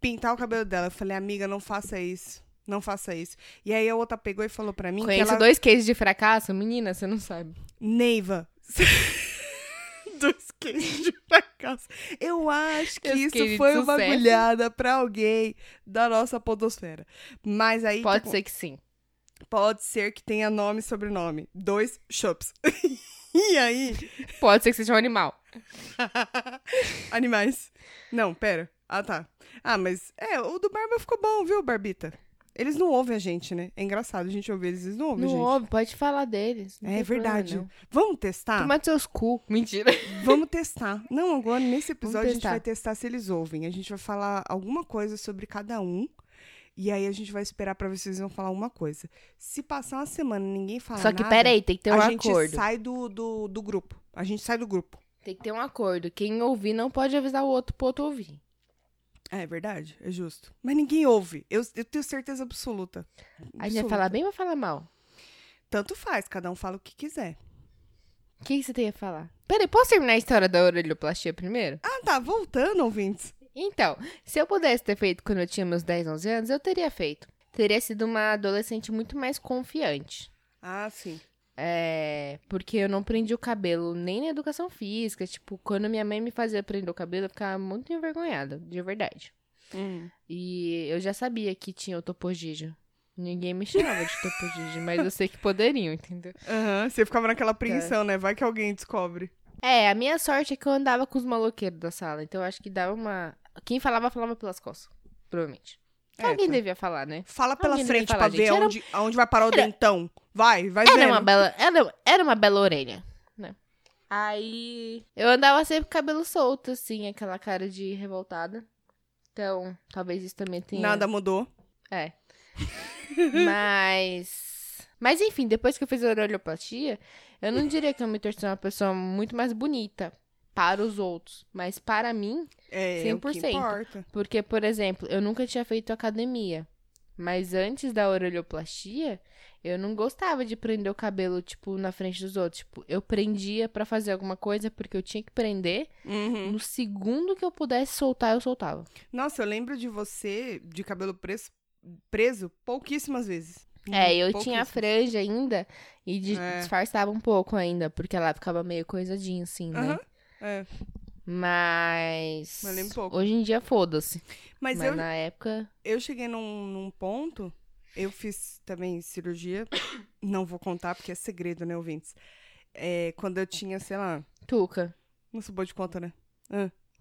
Speaker 2: pintar o cabelo dela. Eu falei, amiga, não faça isso. Não faça isso. E aí a outra pegou e falou pra mim
Speaker 1: Conheço
Speaker 2: que ela...
Speaker 1: dois cases de fracasso, menina, você não sabe.
Speaker 2: Neiva. dois cases de fracasso. Eu acho que isso foi uma agulhada pra alguém da nossa podosfera. Mas aí,
Speaker 1: Pode
Speaker 2: tipo,
Speaker 1: ser que sim.
Speaker 2: Pode ser que tenha nome e sobrenome. Dois chops. e aí...
Speaker 1: Pode ser que seja um animal.
Speaker 2: Animais. Não, pera. Ah, tá. Ah, mas é, o do Barba ficou bom, viu, Barbita? Eles não ouvem a gente, né? É engraçado a gente ouvir eles, eles não ouvem a
Speaker 1: Não
Speaker 2: gente.
Speaker 1: ouve, pode falar deles. não
Speaker 2: É
Speaker 1: problema,
Speaker 2: verdade.
Speaker 1: não.
Speaker 2: Vamos testar?
Speaker 1: Toma seus cu. Mentira.
Speaker 2: Vamos testar. Não, agora nesse episódio a gente
Speaker 1: testar.
Speaker 2: vai testar se eles ouvem. A gente vai falar alguma coisa sobre cada um. E aí a gente vai esperar pra ver se eles vão falar uma coisa. Se passar uma semana e ninguém falar
Speaker 1: Só que
Speaker 2: nada,
Speaker 1: peraí, tem que ter um
Speaker 2: a gente
Speaker 1: acordo.
Speaker 2: sai do, do, do grupo. A gente sai do grupo.
Speaker 1: Tem que ter um acordo. Quem ouvir não pode avisar o outro pro outro ouvir.
Speaker 2: É verdade, é justo. Mas ninguém ouve. Eu, eu tenho certeza absoluta.
Speaker 1: A gente vai
Speaker 2: Absoluta.
Speaker 1: falar bem ou vai falar mal?
Speaker 2: Tanto faz, cada um fala o que quiser.
Speaker 1: O que, que você tem a falar? Peraí, posso terminar a história da orelhoplastia primeiro?
Speaker 2: Ah, tá, voltando, ouvintes.
Speaker 1: Então, se eu pudesse ter feito quando eu tinha meus 10, 11 anos, eu teria feito. Teria sido uma adolescente muito mais confiante.
Speaker 2: Ah, sim.
Speaker 1: É, porque eu não prendi o cabelo nem na educação física. Tipo, quando minha mãe me fazia prender o cabelo, eu ficava muito envergonhada, de verdade.
Speaker 2: Hum.
Speaker 1: E eu já sabia que tinha o topogígio. Ninguém me chamava de topogígio, mas eu sei que poderiam, entendeu?
Speaker 2: Aham, você ficava naquela apreensão, né? Vai que alguém descobre.
Speaker 1: É, a minha sorte é que eu andava com os maloqueiros da sala, então eu acho que dava uma. Quem falava, falava pelas costas. Provavelmente.
Speaker 2: É,
Speaker 1: Alguém
Speaker 2: tá.
Speaker 1: devia falar, né?
Speaker 2: Fala pela
Speaker 1: Alguém
Speaker 2: frente
Speaker 1: devia
Speaker 2: pra
Speaker 1: falar,
Speaker 2: ver.
Speaker 1: Era-
Speaker 2: onde, aonde vai parar o dentão. Vai, vai
Speaker 1: Era
Speaker 2: vendo.
Speaker 1: uma bela, era, era uma bela orelha, né? Aí eu andava sempre com cabelo solto, assim, aquela cara de revoltada. Então, talvez isso também tenha.
Speaker 2: Nada mudou.
Speaker 1: É. Mas. Mas enfim, depois que eu fiz a orelhoplastia, eu não diria que eu me torci uma pessoa muito mais bonita para os outros. Mas para mim,
Speaker 2: É, é o que
Speaker 1: 100%.
Speaker 2: importa.
Speaker 1: porque, por exemplo, eu nunca tinha feito academia. Mas antes da orelhoplastia, eu não gostava de prender o cabelo, tipo, na frente dos outros. Tipo, eu prendia pra fazer alguma coisa porque eu tinha que prender.
Speaker 2: Uhum.
Speaker 1: No segundo que eu pudesse soltar, eu soltava.
Speaker 2: Nossa, eu lembro de você de cabelo preso, preso pouquíssimas vezes.
Speaker 1: É, eu tinha franja ainda e de-
Speaker 2: É.
Speaker 1: disfarçava um pouco ainda, porque ela ficava meio coisadinha assim, né?
Speaker 2: Aham. É.
Speaker 1: Mas.
Speaker 2: Pouco.
Speaker 1: Hoje em dia, foda-se.
Speaker 2: Mas,
Speaker 1: Mas,
Speaker 2: eu,
Speaker 1: na época.
Speaker 2: eu cheguei num, num ponto, eu fiz também cirurgia, não vou contar porque é segredo, né, ouvintes? É, quando eu tinha, sei lá,
Speaker 1: Tuca,
Speaker 2: não sou boa de conta, né?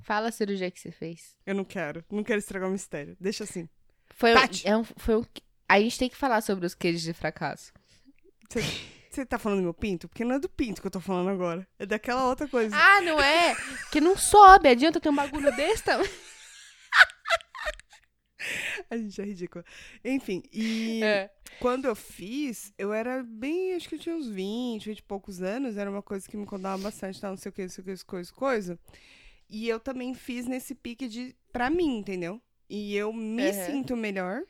Speaker 1: fala a cirurgia que você fez.
Speaker 2: Eu não quero, não quero estragar o mistério. Deixa assim.
Speaker 1: Foi, um-
Speaker 2: Tati!
Speaker 1: é um, foi um, A gente tem que falar sobre os queijos de fracasso.
Speaker 2: Você tá falando do meu pinto? Porque não é do pinto que eu tô falando agora. É daquela outra coisa.
Speaker 1: Ah, não é? Que não sobe. Adianta ter um bagulho desse também.
Speaker 2: A gente é ridícula. Enfim, e
Speaker 1: É.
Speaker 2: quando eu fiz, eu era bem, acho que eu tinha uns 20, 20 e poucos anos, era uma coisa que me incomodava bastante, tal, não sei o que, não sei o que, coisa, coisa. E eu também fiz nesse pique de, pra mim, entendeu? E eu me
Speaker 1: Uhum.
Speaker 2: sinto melhor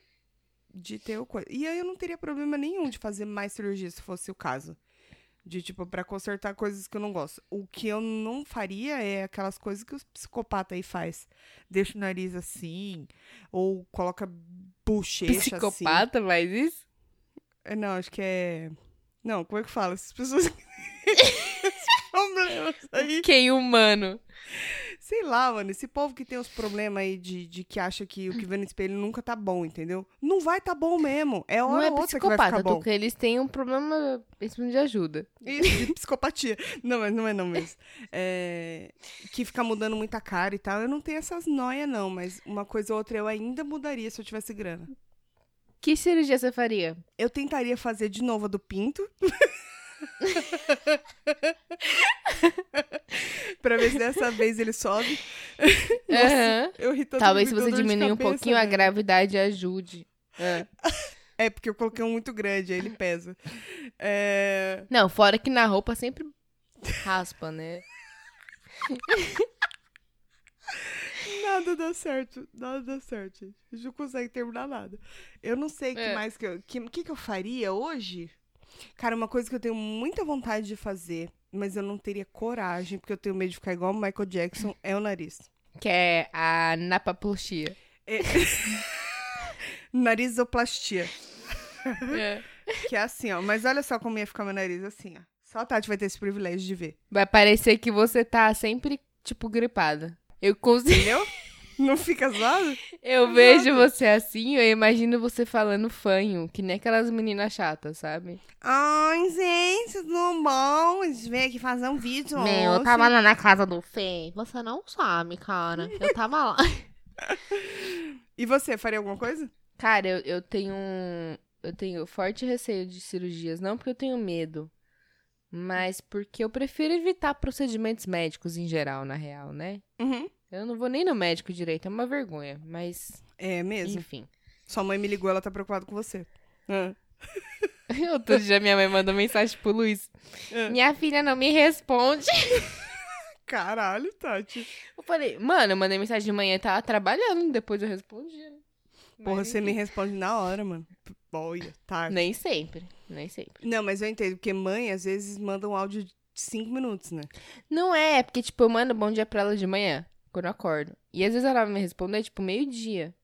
Speaker 2: de ter o coisa. E aí eu não teria problema nenhum de fazer mais cirurgia, se fosse o caso. De, tipo, pra consertar coisas que eu não gosto. O que eu não faria é aquelas coisas que os psicopatas aí faz. Deixa o nariz assim, ou coloca bochecha assim.
Speaker 1: Psicopata faz isso?
Speaker 2: É, Não, acho que é... Não, como é que fala? Essas pessoas problemas aí.
Speaker 1: Quem humano?
Speaker 2: Sei lá, mano, esse povo que tem os problemas aí de, de que acha que o que vê no espelho nunca tá bom, entendeu? Não vai tá bom mesmo. É hora
Speaker 1: Não é
Speaker 2: ou outra que vai ficar bom.
Speaker 1: porque eles têm um problema de ajuda.
Speaker 2: Isso, de psicopatia. Não, mas não é não mesmo. É, que fica mudando muita cara e tal. Eu não tenho essas noias, não, mas uma coisa ou outra eu ainda mudaria se eu tivesse grana.
Speaker 1: Que cirurgia você faria?
Speaker 2: Eu tentaria fazer de novo a do pinto. pra ver se dessa vez ele sobe.
Speaker 1: Aham.
Speaker 2: Eu ri tanto
Speaker 1: Talvez se você diminuir um pouquinho, a
Speaker 2: velho.
Speaker 1: gravidade ajude. É.
Speaker 2: É, porque eu coloquei um muito grande, aí ele pesa. É...
Speaker 1: Não, fora que na roupa sempre raspa, né?
Speaker 2: Nada dá certo, nada dá certo. A gente não consegue terminar nada. Eu não sei o que
Speaker 1: É.
Speaker 2: mais que eu... que, que que eu faria hoje? Cara, uma coisa que eu tenho muita vontade de fazer, mas eu não teria coragem, porque eu tenho medo de ficar igual o Michael Jackson, é o nariz.
Speaker 1: Que é a napaplastia.
Speaker 2: É... Narizoplastia.
Speaker 1: É.
Speaker 2: Que é assim, ó. Mas olha só como ia ficar meu nariz, assim, ó. Só a Tati vai ter esse privilégio de ver.
Speaker 1: Vai parecer que você tá sempre, tipo, gripada. Eu consigo.
Speaker 2: Entendeu? não fica zoado?
Speaker 1: Eu vejo você assim, eu imagino você falando fanho, que nem aquelas meninas chatas, sabe?
Speaker 2: Ai, gente, tudo bom? A gente veio aqui fazer um vídeo
Speaker 3: Meu, eu
Speaker 2: hoje.
Speaker 3: tava lá na casa do Fê. Você não sabe, cara. Eu tava lá.
Speaker 2: E você, faria alguma coisa?
Speaker 1: Cara, eu, eu tenho um. Eu tenho forte receio de cirurgias, não porque eu tenho medo, mas porque eu prefiro evitar procedimentos médicos em geral, na real, né?
Speaker 2: Uhum.
Speaker 1: Eu não vou nem no médico direito, é uma vergonha, mas
Speaker 2: É mesmo?
Speaker 1: enfim.
Speaker 2: Sua mãe me ligou, ela tá preocupada com você. Ah.
Speaker 1: Outro dia minha mãe mandou mensagem pro Luiz.
Speaker 2: É.
Speaker 1: Minha filha não me responde.
Speaker 2: Caralho, Tati.
Speaker 1: Eu falei, mano, eu mandei mensagem de manhã, tava trabalhando, depois eu respondi. né?
Speaker 2: Porra,
Speaker 1: Mas,
Speaker 2: você me responde na hora, mano. Olha, Tati.
Speaker 1: Nem sempre, nem sempre.
Speaker 2: Não, mas eu entendo, porque mãe às vezes manda um áudio de cinco minutos, né?
Speaker 1: Não é, é porque, tipo, eu mando bom dia pra ela de manhã, quando eu acordo. E às vezes ela vai me responder, tipo, meio-dia.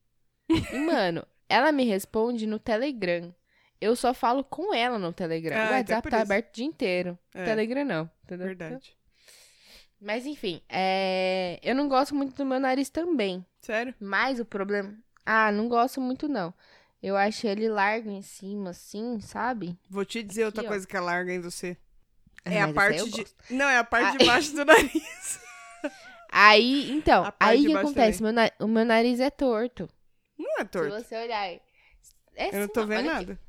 Speaker 1: E, mano, ela me responde no Telegram. Eu só falo com ela no Telegram.
Speaker 2: Ah,
Speaker 1: o
Speaker 2: então é
Speaker 1: WhatsApp tá aberto o dia inteiro.
Speaker 2: É.
Speaker 1: Telegram não, entendeu?
Speaker 2: Verdade.
Speaker 1: Mas enfim, é... eu não gosto muito do meu nariz também.
Speaker 2: Sério?
Speaker 1: Mas o problema. Ah, não gosto muito não. Eu acho ele largo em cima, assim, sabe?
Speaker 2: Vou te dizer outra
Speaker 1: Aqui, ó.
Speaker 2: coisa que é larga em você.
Speaker 1: Ah,
Speaker 2: É a
Speaker 1: mas
Speaker 2: parte
Speaker 1: aí eu
Speaker 2: de.
Speaker 1: gosto.
Speaker 2: Não, é a parte
Speaker 1: Ah.
Speaker 2: de baixo do nariz.
Speaker 1: Aí, então, aí que acontece? Meu na- O meu nariz é torto.
Speaker 2: Não é torto.
Speaker 1: Se você olhar. É
Speaker 2: Eu não tô
Speaker 1: ó,
Speaker 2: vendo
Speaker 1: olha aqui.
Speaker 2: nada.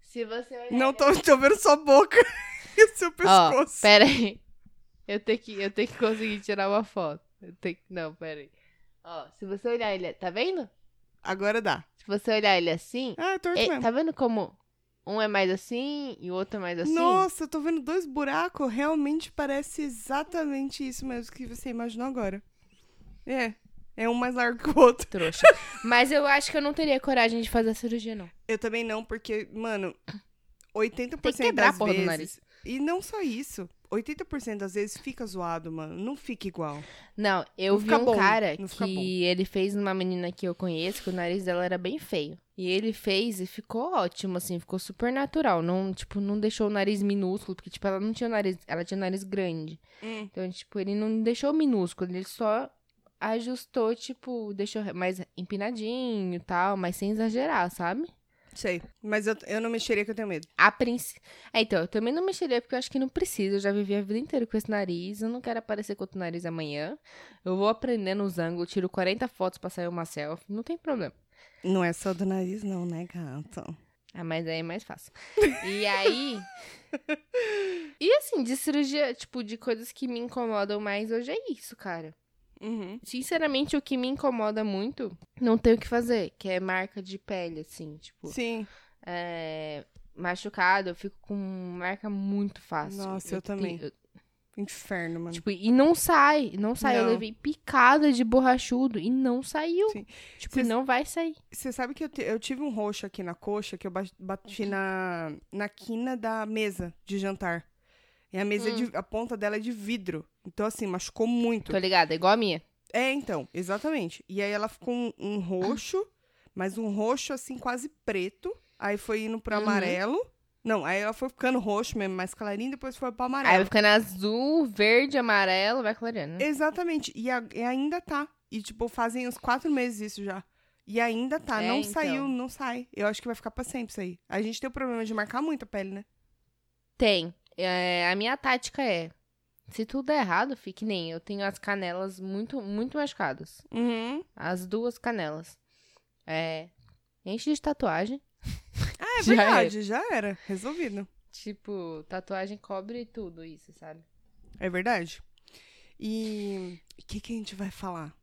Speaker 1: Se você olhar.
Speaker 2: Não
Speaker 1: ele
Speaker 2: tô, tô vendo sua boca e o seu
Speaker 1: Ó,
Speaker 2: pescoço.
Speaker 1: pera aí. Eu tenho que, eu tenho que conseguir tirar uma foto. Eu tenho que, não, pera aí. Ó, se você olhar ele, tá vendo?
Speaker 2: Agora dá.
Speaker 1: Se você olhar ele assim,
Speaker 2: Ah, é torto
Speaker 1: é-
Speaker 2: mesmo.
Speaker 1: tá vendo como um é mais assim e o outro é mais assim?
Speaker 2: Nossa, eu tô vendo dois buracos. Realmente parece exatamente isso mesmo que você imaginou agora. É. É um mais largo que o outro.
Speaker 1: Trouxa. Mas eu acho que eu não teria coragem de fazer a cirurgia, não.
Speaker 2: Eu também não, porque, mano, 80%
Speaker 1: Tem que quebrar
Speaker 2: das
Speaker 1: a porra do
Speaker 2: vezes.
Speaker 1: nariz.
Speaker 2: E não só isso. 80% das vezes fica zoado, mano. Não fica igual.
Speaker 1: Não, eu
Speaker 2: Não
Speaker 1: vi um
Speaker 2: bom,
Speaker 1: cara que ele fez numa menina que eu conheço, que o nariz dela era bem feio. E ele fez e ficou ótimo, assim, ficou super natural. Não, tipo, não deixou o nariz minúsculo, porque, tipo, ela não tinha o nariz, ela tinha o nariz grande.
Speaker 2: Hum.
Speaker 1: Então, tipo, ele não deixou minúsculo, ele só ajustou, tipo, deixou mais empinadinho e tal, mas sem exagerar, sabe?
Speaker 2: Sei. Mas eu, eu não mexeria que eu tenho medo.
Speaker 1: A princípio. É, então, eu também não mexeria porque eu acho que não precisa. Eu já vivi a vida inteira com esse nariz. Eu não quero aparecer com outro nariz amanhã. Eu vou aprendendo os ângulos, tiro 40 fotos pra sair uma selfie. Não tem problema.
Speaker 2: Não é só do nariz, não, né, gato?
Speaker 1: Ah, mas aí é mais fácil. E aí. e assim, de cirurgia, tipo, de coisas que me incomodam mais hoje é isso, cara.
Speaker 2: Uhum.
Speaker 1: Sinceramente, o que me incomoda muito, não tem o que fazer, que é marca de pele, assim, tipo,
Speaker 2: Sim.
Speaker 1: é, machucado, eu fico com marca muito fácil.
Speaker 2: Nossa, eu também.
Speaker 1: tenho-
Speaker 2: Inferno, mano.
Speaker 1: Tipo, e não sai. Não sai. Eu
Speaker 2: Não.
Speaker 1: levei picada de borrachudo e não saiu.
Speaker 2: Sim.
Speaker 1: Tipo,
Speaker 2: Cês-
Speaker 1: não vai sair.
Speaker 2: Você sabe que eu, eu tive um roxo aqui na coxa que eu ba- bati na, na quina da mesa de jantar. E a mesa, é de- a ponta dela é de vidro. Então, assim, machucou muito.
Speaker 1: Tô ligada, é igual a minha.
Speaker 2: É, então, exatamente. E aí ela ficou um, um roxo, mas um roxo, assim, quase preto. Aí foi indo pro
Speaker 1: Uhum.
Speaker 2: amarelo. Não, aí ela foi ficando roxo mesmo, mais clarinho, depois foi pro
Speaker 1: Aí vai
Speaker 2: amarelo.
Speaker 1: ficando azul, verde, amarelo, vai clareando. né?
Speaker 2: Exatamente. E, a- e ainda tá. E, tipo, fazem uns quatro meses isso já. E ainda tá.
Speaker 1: É,
Speaker 2: não
Speaker 1: então.
Speaker 2: saiu, não sai. Eu acho que vai ficar pra sempre isso aí. A gente tem o problema de marcar muito a pele, né?
Speaker 1: Tem. É, a minha tática é. Se tudo der errado, fique nem eu tenho as canelas muito, muito machucadas.
Speaker 2: Uhum.
Speaker 1: As duas canelas. É. Enche de tatuagem.
Speaker 2: Ah, é
Speaker 1: Já
Speaker 2: verdade. Já era. Resolvido.
Speaker 1: Tipo, tatuagem cobre tudo isso, sabe?
Speaker 2: É verdade. E o que, que a gente vai falar?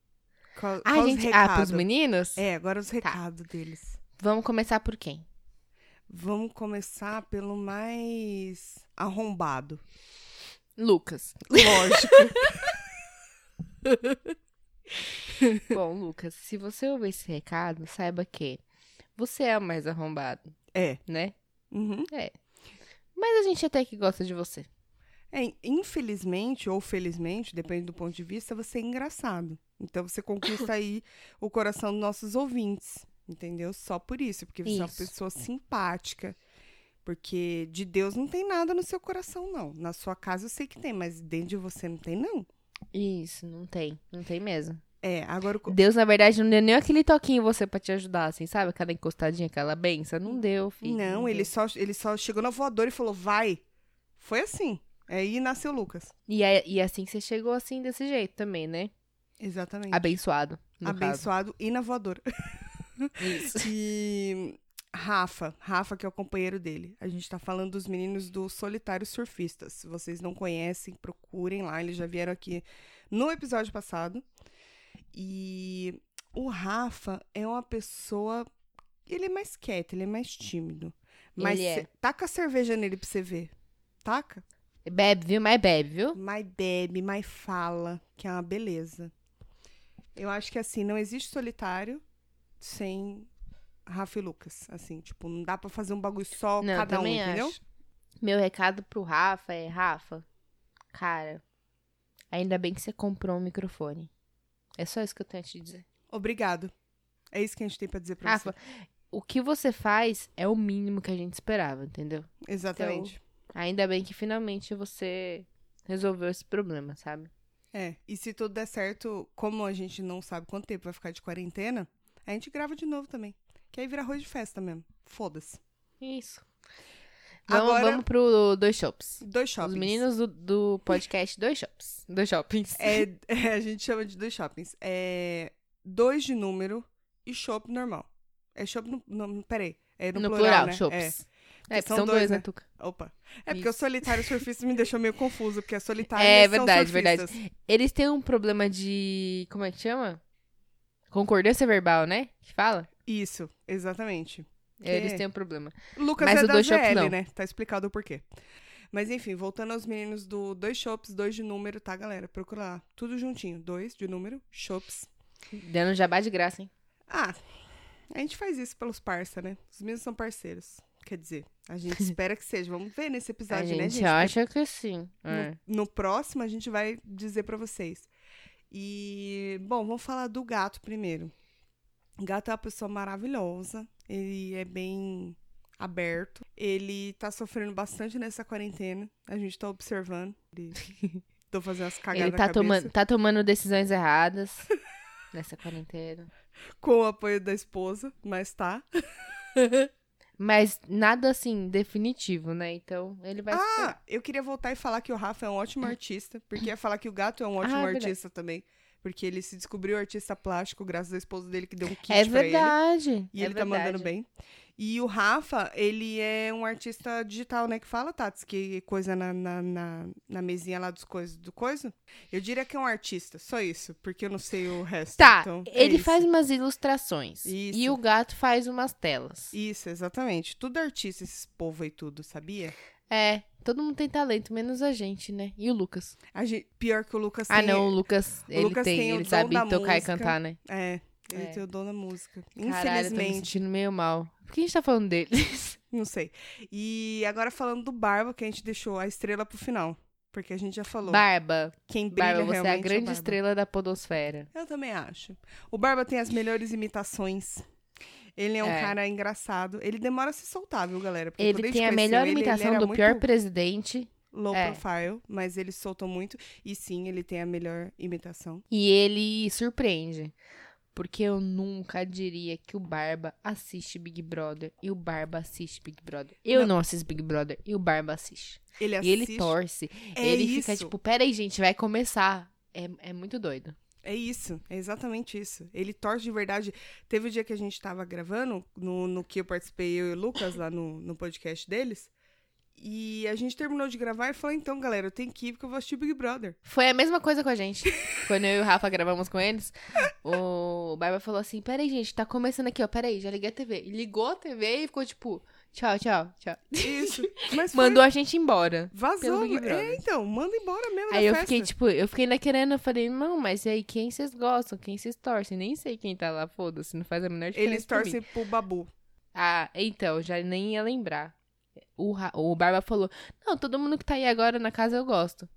Speaker 2: Qual,
Speaker 1: Ah,
Speaker 2: qual os
Speaker 1: gente. Ah, pros meninos?
Speaker 2: É, agora os recados deles.
Speaker 1: Vamos começar por quem?
Speaker 2: Vamos começar pelo mais arrombado.
Speaker 1: Lucas.
Speaker 2: Lógico.
Speaker 1: Bom, Lucas, se você ouvir esse recado, saiba que você é o mais arrombado,
Speaker 2: é.
Speaker 1: né?
Speaker 2: Uhum.
Speaker 1: Mas a gente até que gosta de você.
Speaker 2: É, infelizmente ou felizmente, depende do ponto de vista, você é engraçado. Então você conquista aí o coração dos nossos ouvintes, entendeu? Só por isso, porque você é uma
Speaker 1: Isso.
Speaker 2: pessoa simpática. Porque de Deus não tem nada no seu coração, não. Na sua casa eu sei que tem, mas dentro de você não tem, não.
Speaker 1: Isso, não tem. Não tem mesmo.
Speaker 2: É, agora o
Speaker 1: Deus, na verdade, não deu nem aquele toquinho em você pra te ajudar, assim, sabe? Aquela encostadinha, aquela benção. Não deu, filho.
Speaker 2: Não, ele
Speaker 1: deu.
Speaker 2: só, ele só chegou na voadora e falou, vai. Foi assim. Aí nasceu o Lucas.
Speaker 1: E, é, e assim você chegou assim, desse jeito também, né?
Speaker 2: Exatamente.
Speaker 1: Abençoado.
Speaker 2: Abençoado e na voadora.
Speaker 1: Caso. Isso.
Speaker 2: E Rafa, Rafa que é o companheiro dele. A gente tá falando dos meninos do Solitário Surfistas. Se vocês não conhecem, procurem lá. Eles já vieram aqui no episódio passado. E o Rafa é uma pessoa. Ele é mais quieto, ele é mais tímido. Mas
Speaker 1: é.
Speaker 2: taca a cerveja nele pra você ver. Taca?
Speaker 1: Bebe, viu? Mas bebe, viu?
Speaker 2: Mais bebe, mais fala, que é uma beleza. Eu acho que assim, não existe solitário sem Rafa e Lucas. Assim, tipo, não dá pra fazer um bagulho só
Speaker 1: Não,
Speaker 2: cada um,
Speaker 1: também
Speaker 2: entendeu?
Speaker 1: acho. Meu recado pro Rafa é, Rafa, cara, ainda bem que você comprou um microfone. É só isso que eu tenho a te dizer.
Speaker 2: Obrigado. É isso que a gente tem pra dizer pra
Speaker 1: Rafa, o que você faz é o mínimo que a gente esperava, entendeu?
Speaker 2: você. Exatamente.
Speaker 1: Ainda bem que finalmente você resolveu esse problema, sabe?
Speaker 2: É. E se tudo der certo, como a gente não sabe quanto tempo vai ficar de quarentena, a gente grava de novo também. Que aí vira arroz de festa mesmo. Foda-se.
Speaker 1: Isso. Vamos,
Speaker 2: Agora-
Speaker 1: vamos pro Dois Shops.
Speaker 2: Dois shoppings.
Speaker 1: Os meninos do, do podcast Dois Shops. Dois Shoppings.
Speaker 2: É, é, a gente chama de dois shoppings. É dois de número e shop normal. É shop no, no peraí. É no,
Speaker 1: no
Speaker 2: plural,
Speaker 1: plural,
Speaker 2: né?
Speaker 1: Shops. É,
Speaker 2: É, são
Speaker 1: são
Speaker 2: dois,
Speaker 1: né,
Speaker 2: né?
Speaker 1: Tuca?
Speaker 2: Opa. É porque o
Speaker 1: Isso.
Speaker 2: solitário surfista me deixou meio confuso, porque é solitário
Speaker 1: É verdade, verdade. Eles têm um problema de. Como é que chama? Concordância verbal, né? Que fala?
Speaker 2: Isso, exatamente.
Speaker 1: É, Eles
Speaker 2: Que-
Speaker 1: têm um problema.
Speaker 2: Lucas
Speaker 1: Mas
Speaker 2: é
Speaker 1: o
Speaker 2: da
Speaker 1: dois shops
Speaker 2: ZL,
Speaker 1: não.
Speaker 2: né? Tá explicado o porquê. Mas enfim, voltando aos meninos do Dois Shops, dois de número, tá, galera? Procura lá. Tudo juntinho. Dois de número, Shops.
Speaker 1: Dando jabá de graça, hein?
Speaker 2: Ah, a gente faz isso pelos parça, né? Os meninos são parceiros. Quer dizer, a gente espera que seja. Vamos ver nesse
Speaker 1: A
Speaker 2: episódio,
Speaker 1: gente,
Speaker 2: né, gente?
Speaker 1: acha que sim.
Speaker 2: No,
Speaker 1: É.
Speaker 2: no próximo a gente vai dizer pra vocês. E, bom, vamos falar do gato primeiro. O gato é uma pessoa maravilhosa. Ele é bem aberto. Ele tá sofrendo bastante nessa quarentena. A gente tá observando. Ele... Tô fazendo as cagadas
Speaker 1: Ele tá tomando, tá tomando decisões erradas nessa quarentena.
Speaker 2: Com o apoio da esposa, mas tá.
Speaker 1: Mas nada assim, definitivo, né? Então ele vai.
Speaker 2: Ah, eu queria voltar e falar que o Rafa é um ótimo artista. Porque ia falar que o gato é um ótimo
Speaker 1: Ah, é verdade.
Speaker 2: artista também. Porque ele se descobriu artista plástico graças à esposa dele que deu um kit
Speaker 1: é
Speaker 2: pra ele.
Speaker 1: verdade.
Speaker 2: E
Speaker 1: é
Speaker 2: ele tá
Speaker 1: verdade.
Speaker 2: mandando bem. E o Rafa, ele é um artista digital, né? Que fala, Tats, que coisa na, na, na, na mesinha lá dos coisas do coisa. Eu diria que é um artista, só isso, porque eu não sei o resto.
Speaker 1: Tá,
Speaker 2: então, é
Speaker 1: ele
Speaker 2: isso.
Speaker 1: faz umas ilustrações.
Speaker 2: Isso.
Speaker 1: E o gato faz umas telas.
Speaker 2: Isso, exatamente. Tudo artista, esses povo aí tudo, sabia?
Speaker 1: É, todo mundo tem talento, menos a gente, né? E o Lucas.
Speaker 2: Gente- pior que o Lucas
Speaker 1: Ah,
Speaker 2: tem.
Speaker 1: não, o Lucas, ele
Speaker 2: Lucas
Speaker 1: tem,
Speaker 2: tem o
Speaker 1: ele sabe tocar
Speaker 2: música.
Speaker 1: e cantar, né?
Speaker 2: É, ele
Speaker 1: É.
Speaker 2: tem o dom da música.
Speaker 1: Caralho, eu tô me
Speaker 2: Infelizmente.
Speaker 1: sentindo meio mal. Por que a gente tá falando dele?
Speaker 2: Não sei. E agora falando do Barba, que a gente deixou a estrela pro final. Porque a gente já falou.
Speaker 1: Barba.
Speaker 2: Quem brilha
Speaker 1: Barba, você é a
Speaker 2: realmente
Speaker 1: grande
Speaker 2: Barba.
Speaker 1: estrela da podosfera.
Speaker 2: Eu também acho. O Barba tem as melhores imitações. Ele é um
Speaker 1: É.
Speaker 2: cara engraçado. Ele demora a se soltar, viu, galera? Porque
Speaker 1: Ele tem a melhor
Speaker 2: ele, ele
Speaker 1: imitação
Speaker 2: era
Speaker 1: do pior presidente.
Speaker 2: Low
Speaker 1: É.
Speaker 2: profile, mas ele soltou muito. E sim, ele tem a melhor imitação.
Speaker 1: E ele surpreende. Porque eu nunca diria que o Barba assiste Big Brother e o Barba assiste Big Brother. Eu não, assisto Big Brother e o Barba assiste.
Speaker 2: Ele
Speaker 1: E
Speaker 2: assiste.
Speaker 1: ele torce.
Speaker 2: É
Speaker 1: ele
Speaker 2: isso.
Speaker 1: fica tipo, peraí, gente, vai começar. É, é muito doido.
Speaker 2: É isso, é exatamente isso. Ele torce de verdade. Teve o dia que a gente tava gravando, no, no que eu participei, eu e o Lucas, lá no, no podcast deles. E a gente terminou de gravar e falou: então, galera, eu tenho que ir porque eu vou assistir Big Brother.
Speaker 1: Foi a mesma coisa com a gente. Quando eu e o Rafa gravamos com eles, o Barba falou assim: peraí, gente, tá começando aqui, ó. Peraí, já liguei a TV. E ligou a TV e ficou tipo, tchau, tchau, tchau.
Speaker 2: Isso. Mas foi-
Speaker 1: Mandou a gente embora.
Speaker 2: vazou. É, então, manda embora mesmo.
Speaker 1: Aí eu
Speaker 2: festa.
Speaker 1: fiquei, tipo, eu fiquei ainda querendo, eu falei, não, mas e aí, quem vocês gostam? Quem vocês torcem? Nem sei quem tá lá, foda-se, não faz a menor diferença.
Speaker 2: Eles torcem pro babu.
Speaker 1: Ah, então, já nem ia lembrar. O, o Barba falou, não, todo mundo que tá aí agora na casa eu gosto.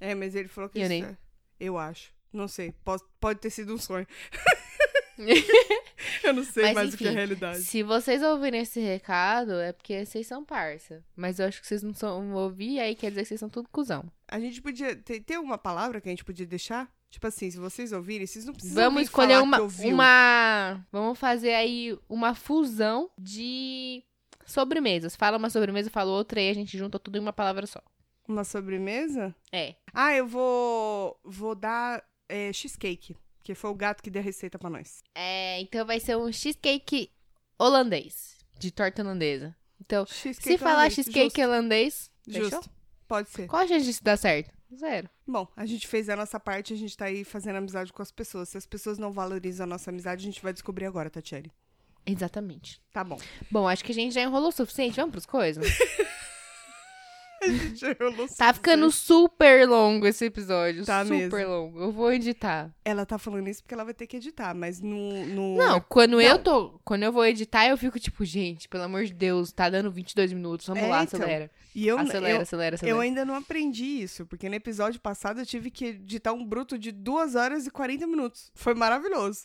Speaker 2: É, mas ele falou que
Speaker 1: Eu
Speaker 2: isso
Speaker 1: nem-
Speaker 2: é- Eu acho. Não sei. Pode, pode ter sido um sonho. eu não sei
Speaker 1: Mas,
Speaker 2: mais o que é
Speaker 1: enfim,
Speaker 2: realidade.
Speaker 1: Se vocês ouvirem esse recado, é porque vocês são parça. Mas eu acho que vocês não são ouvir, aí quer dizer que vocês são tudo cuzão.
Speaker 2: A gente podia. Tem, tem uma palavra que a gente podia deixar? Tipo assim, se vocês ouvirem, vocês não precisam.
Speaker 1: Vamos escolher uma, uma. Vamos fazer aí uma fusão de sobremesas. Fala uma sobremesa, fala outra, e a gente junta tudo em uma palavra só.
Speaker 2: Uma sobremesa?
Speaker 1: É.
Speaker 2: Ah, eu vou. Vou dar é, cheesecake. Que foi o gato que deu a receita pra nós.
Speaker 1: É, então vai ser um cheesecake holandês. De torta holandesa. Então,
Speaker 2: Cheesecake
Speaker 1: se falar
Speaker 2: holandês.
Speaker 1: cheesecake
Speaker 2: Justo,
Speaker 1: holandês, fechou?
Speaker 2: Justo. Pode ser.
Speaker 1: Qual a chance disso dar certo? Zero.
Speaker 2: Bom, a gente fez a nossa parte, a gente tá aí fazendo amizade com as pessoas. Se as pessoas não valorizam a nossa amizade, a gente vai descobrir agora, Tatiane.
Speaker 1: Exatamente.
Speaker 2: Tá bom.
Speaker 1: Bom, acho que a gente já enrolou o suficiente. Vamos pros coisas?
Speaker 2: Gente já enrolou
Speaker 1: Tá ficando super longo esse episódio.
Speaker 2: Tá
Speaker 1: super
Speaker 2: mesmo.
Speaker 1: longo. Eu vou editar.
Speaker 2: Ela tá falando isso porque ela vai ter que editar, mas no. no...
Speaker 1: Não, quando eu
Speaker 2: Não.
Speaker 1: tô. Quando eu vou editar, eu fico tipo, gente, pelo amor de Deus, tá dando 22 minutos. Vamos
Speaker 2: É,
Speaker 1: lá,
Speaker 2: então.
Speaker 1: acelera.
Speaker 2: E eu,
Speaker 1: acelera,
Speaker 2: eu,
Speaker 1: acelera, acelera.
Speaker 2: eu ainda não aprendi isso, porque no episódio passado eu tive que editar um bruto de 2 horas e 40 minutos. Foi maravilhoso.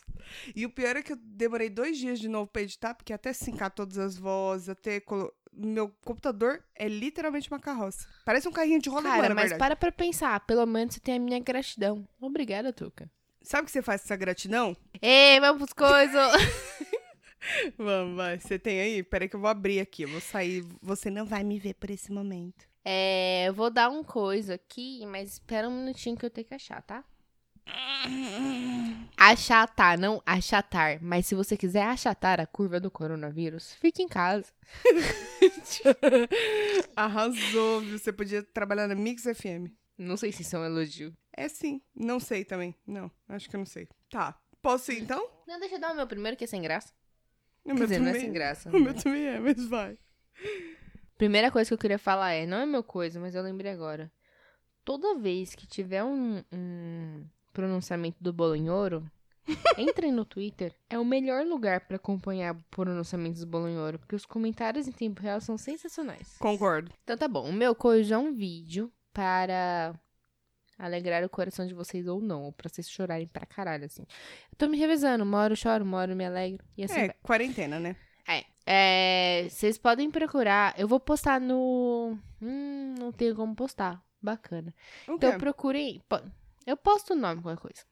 Speaker 2: E o pior é que eu demorei dois dias de novo pra editar, porque até sincar todas as vozes, até. Meu computador é literalmente uma carroça. Parece um carrinho de rolemã,
Speaker 1: Cara, mas para pra pensar. Pelo menos você tem a minha gratidão. Obrigada, Tuca.
Speaker 2: Sabe o que você faz com essa gratidão?
Speaker 1: Ei, vamos pros coisas.
Speaker 2: Vamos, vai. Você tem aí? Peraí que eu vou abrir aqui. Eu vou sair. Você não vai me ver por esse momento.
Speaker 1: é, eu vou dar um coisa aqui, mas espera um minutinho que eu tenho que achar, tá? Achatar, não achatar. Mas se você quiser achatar a curva do coronavírus, fique em casa.
Speaker 2: Arrasou, viu? Você podia trabalhar na Mix FM.
Speaker 1: Não sei se isso é um elogio.
Speaker 2: É sim. Não sei também. Não, acho que eu não sei. Tá. Posso ir então?
Speaker 1: Não, deixa eu dar o meu primeiro, que é sem graça.
Speaker 2: O
Speaker 1: Quer dizer, não é
Speaker 2: também-
Speaker 1: sem graça.
Speaker 2: O meu
Speaker 1: né?
Speaker 2: também é, mas vai.
Speaker 1: Primeira coisa que eu queria falar é, não é meu coisa, mas eu lembrei agora. Toda vez que tiver um, um pronunciamento do Bolonhoro, entrem no Twitter. É o melhor lugar pra acompanhar pronunciamentos do Bolonhoro, porque os comentários em tempo real são sensacionais.
Speaker 2: Concordo.
Speaker 1: Então tá bom, o meu coisa é um vídeo para alegrar o coração de vocês ou não, ou pra vocês chorarem pra caralho, assim. Eu tô me revezando, eu choro, eu me alegro, e assim
Speaker 2: é,
Speaker 1: vai.
Speaker 2: quarentena, né?
Speaker 1: É. É, vocês podem procurar. Eu vou postar no. Hum, não tenho como postar. Bacana.
Speaker 2: O
Speaker 1: Então procurem. Eu posto o nome, qualquer coisa.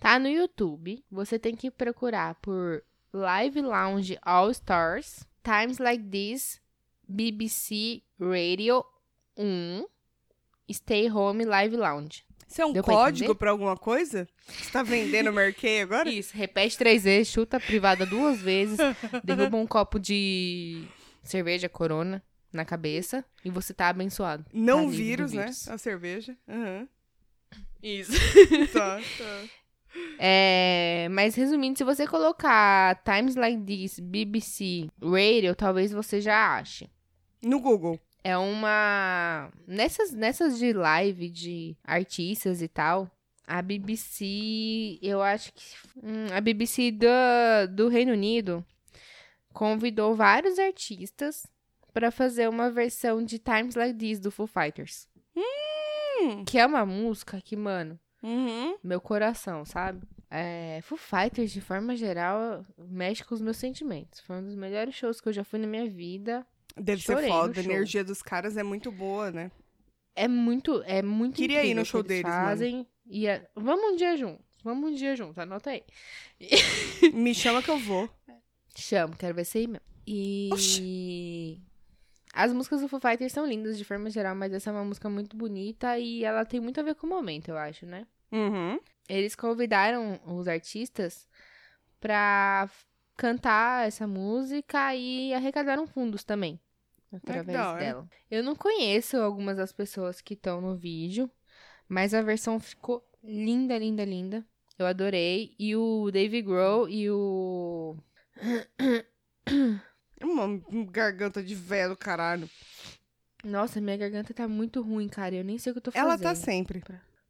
Speaker 1: Tá no YouTube. Você tem que procurar por Live Lounge All Stars, Times Like This, BBC Radio 1, Stay Home Live Lounge.
Speaker 2: Isso é um
Speaker 1: Deu
Speaker 2: código pra alguma coisa? Você tá vendendo Merkei agora?
Speaker 1: Isso, repete três vezes, chuta a privada duas vezes, derruba um copo de cerveja corona na cabeça e você tá abençoado.
Speaker 2: Não
Speaker 1: Tá do
Speaker 2: vírus, né?
Speaker 1: vírus.
Speaker 2: A cerveja. Aham.
Speaker 1: Isso.
Speaker 2: Tá, tá.
Speaker 1: É, mas resumindo, se você colocar Times Like This, BBC, Radio, talvez você já ache.
Speaker 2: No Google.
Speaker 1: É uma. Nessas, nessas de live de artistas e tal, a BBC, eu acho que. hum, a BBC do, do Reino Unido convidou vários artistas pra fazer uma versão de Times Like This do Foo Fighters.
Speaker 2: Hum.
Speaker 1: Que é uma música que, mano,
Speaker 2: Uhum.
Speaker 1: meu coração, sabe? É, Foo Fighters, de forma geral, mexe com os meus sentimentos. Foi um dos melhores shows que eu já fui na minha vida.
Speaker 2: Deve
Speaker 1: Chorei
Speaker 2: ser foda. A energia dos caras é muito boa, né?
Speaker 1: É muito, é muito
Speaker 2: Queria ir no show
Speaker 1: eles
Speaker 2: deles, mano.
Speaker 1: fazem. E é- Vamos um dia juntos. Vamos um dia juntos, anota aí.
Speaker 2: Me chama que eu vou.
Speaker 1: Chamo, quero ver você aí mesmo. E. As músicas do Foo Fighters são lindas de forma geral, mas essa é uma música muito bonita e ela tem muito a ver com o momento, eu acho, né?
Speaker 2: Uhum.
Speaker 1: Eles convidaram os artistas pra cantar essa música e arrecadaram fundos também. Através dela. Eu não conheço algumas das pessoas que estão no vídeo, mas a versão ficou linda, linda, linda. Eu adorei. E o Dave Grohl e o.
Speaker 2: Uma garganta de velho, caralho.
Speaker 1: Nossa, minha garganta tá muito ruim, cara. Eu nem sei o que eu tô fazendo.
Speaker 2: Ela tá sempre.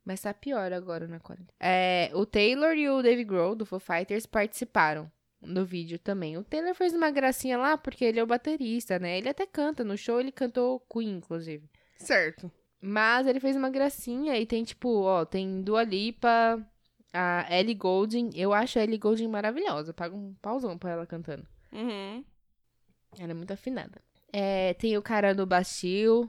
Speaker 1: Mas tá pior agora na quarentena. É, o Taylor e o Dave Grohl, do Foo Fighters, participaram do vídeo também. O Taylor fez uma gracinha lá, porque ele é o baterista, né? Ele até canta. No show ele cantou Queen, inclusive.
Speaker 2: Certo.
Speaker 1: Mas ele fez uma gracinha e tem, tipo, ó, tem Dua Lipa, a Ellie Goulding. Eu acho a Ellie Goulding maravilhosa. Paga um pauzão pra ela cantando.
Speaker 2: Uhum.
Speaker 1: Ela é muito afinada. É, tem o cara do Bastille,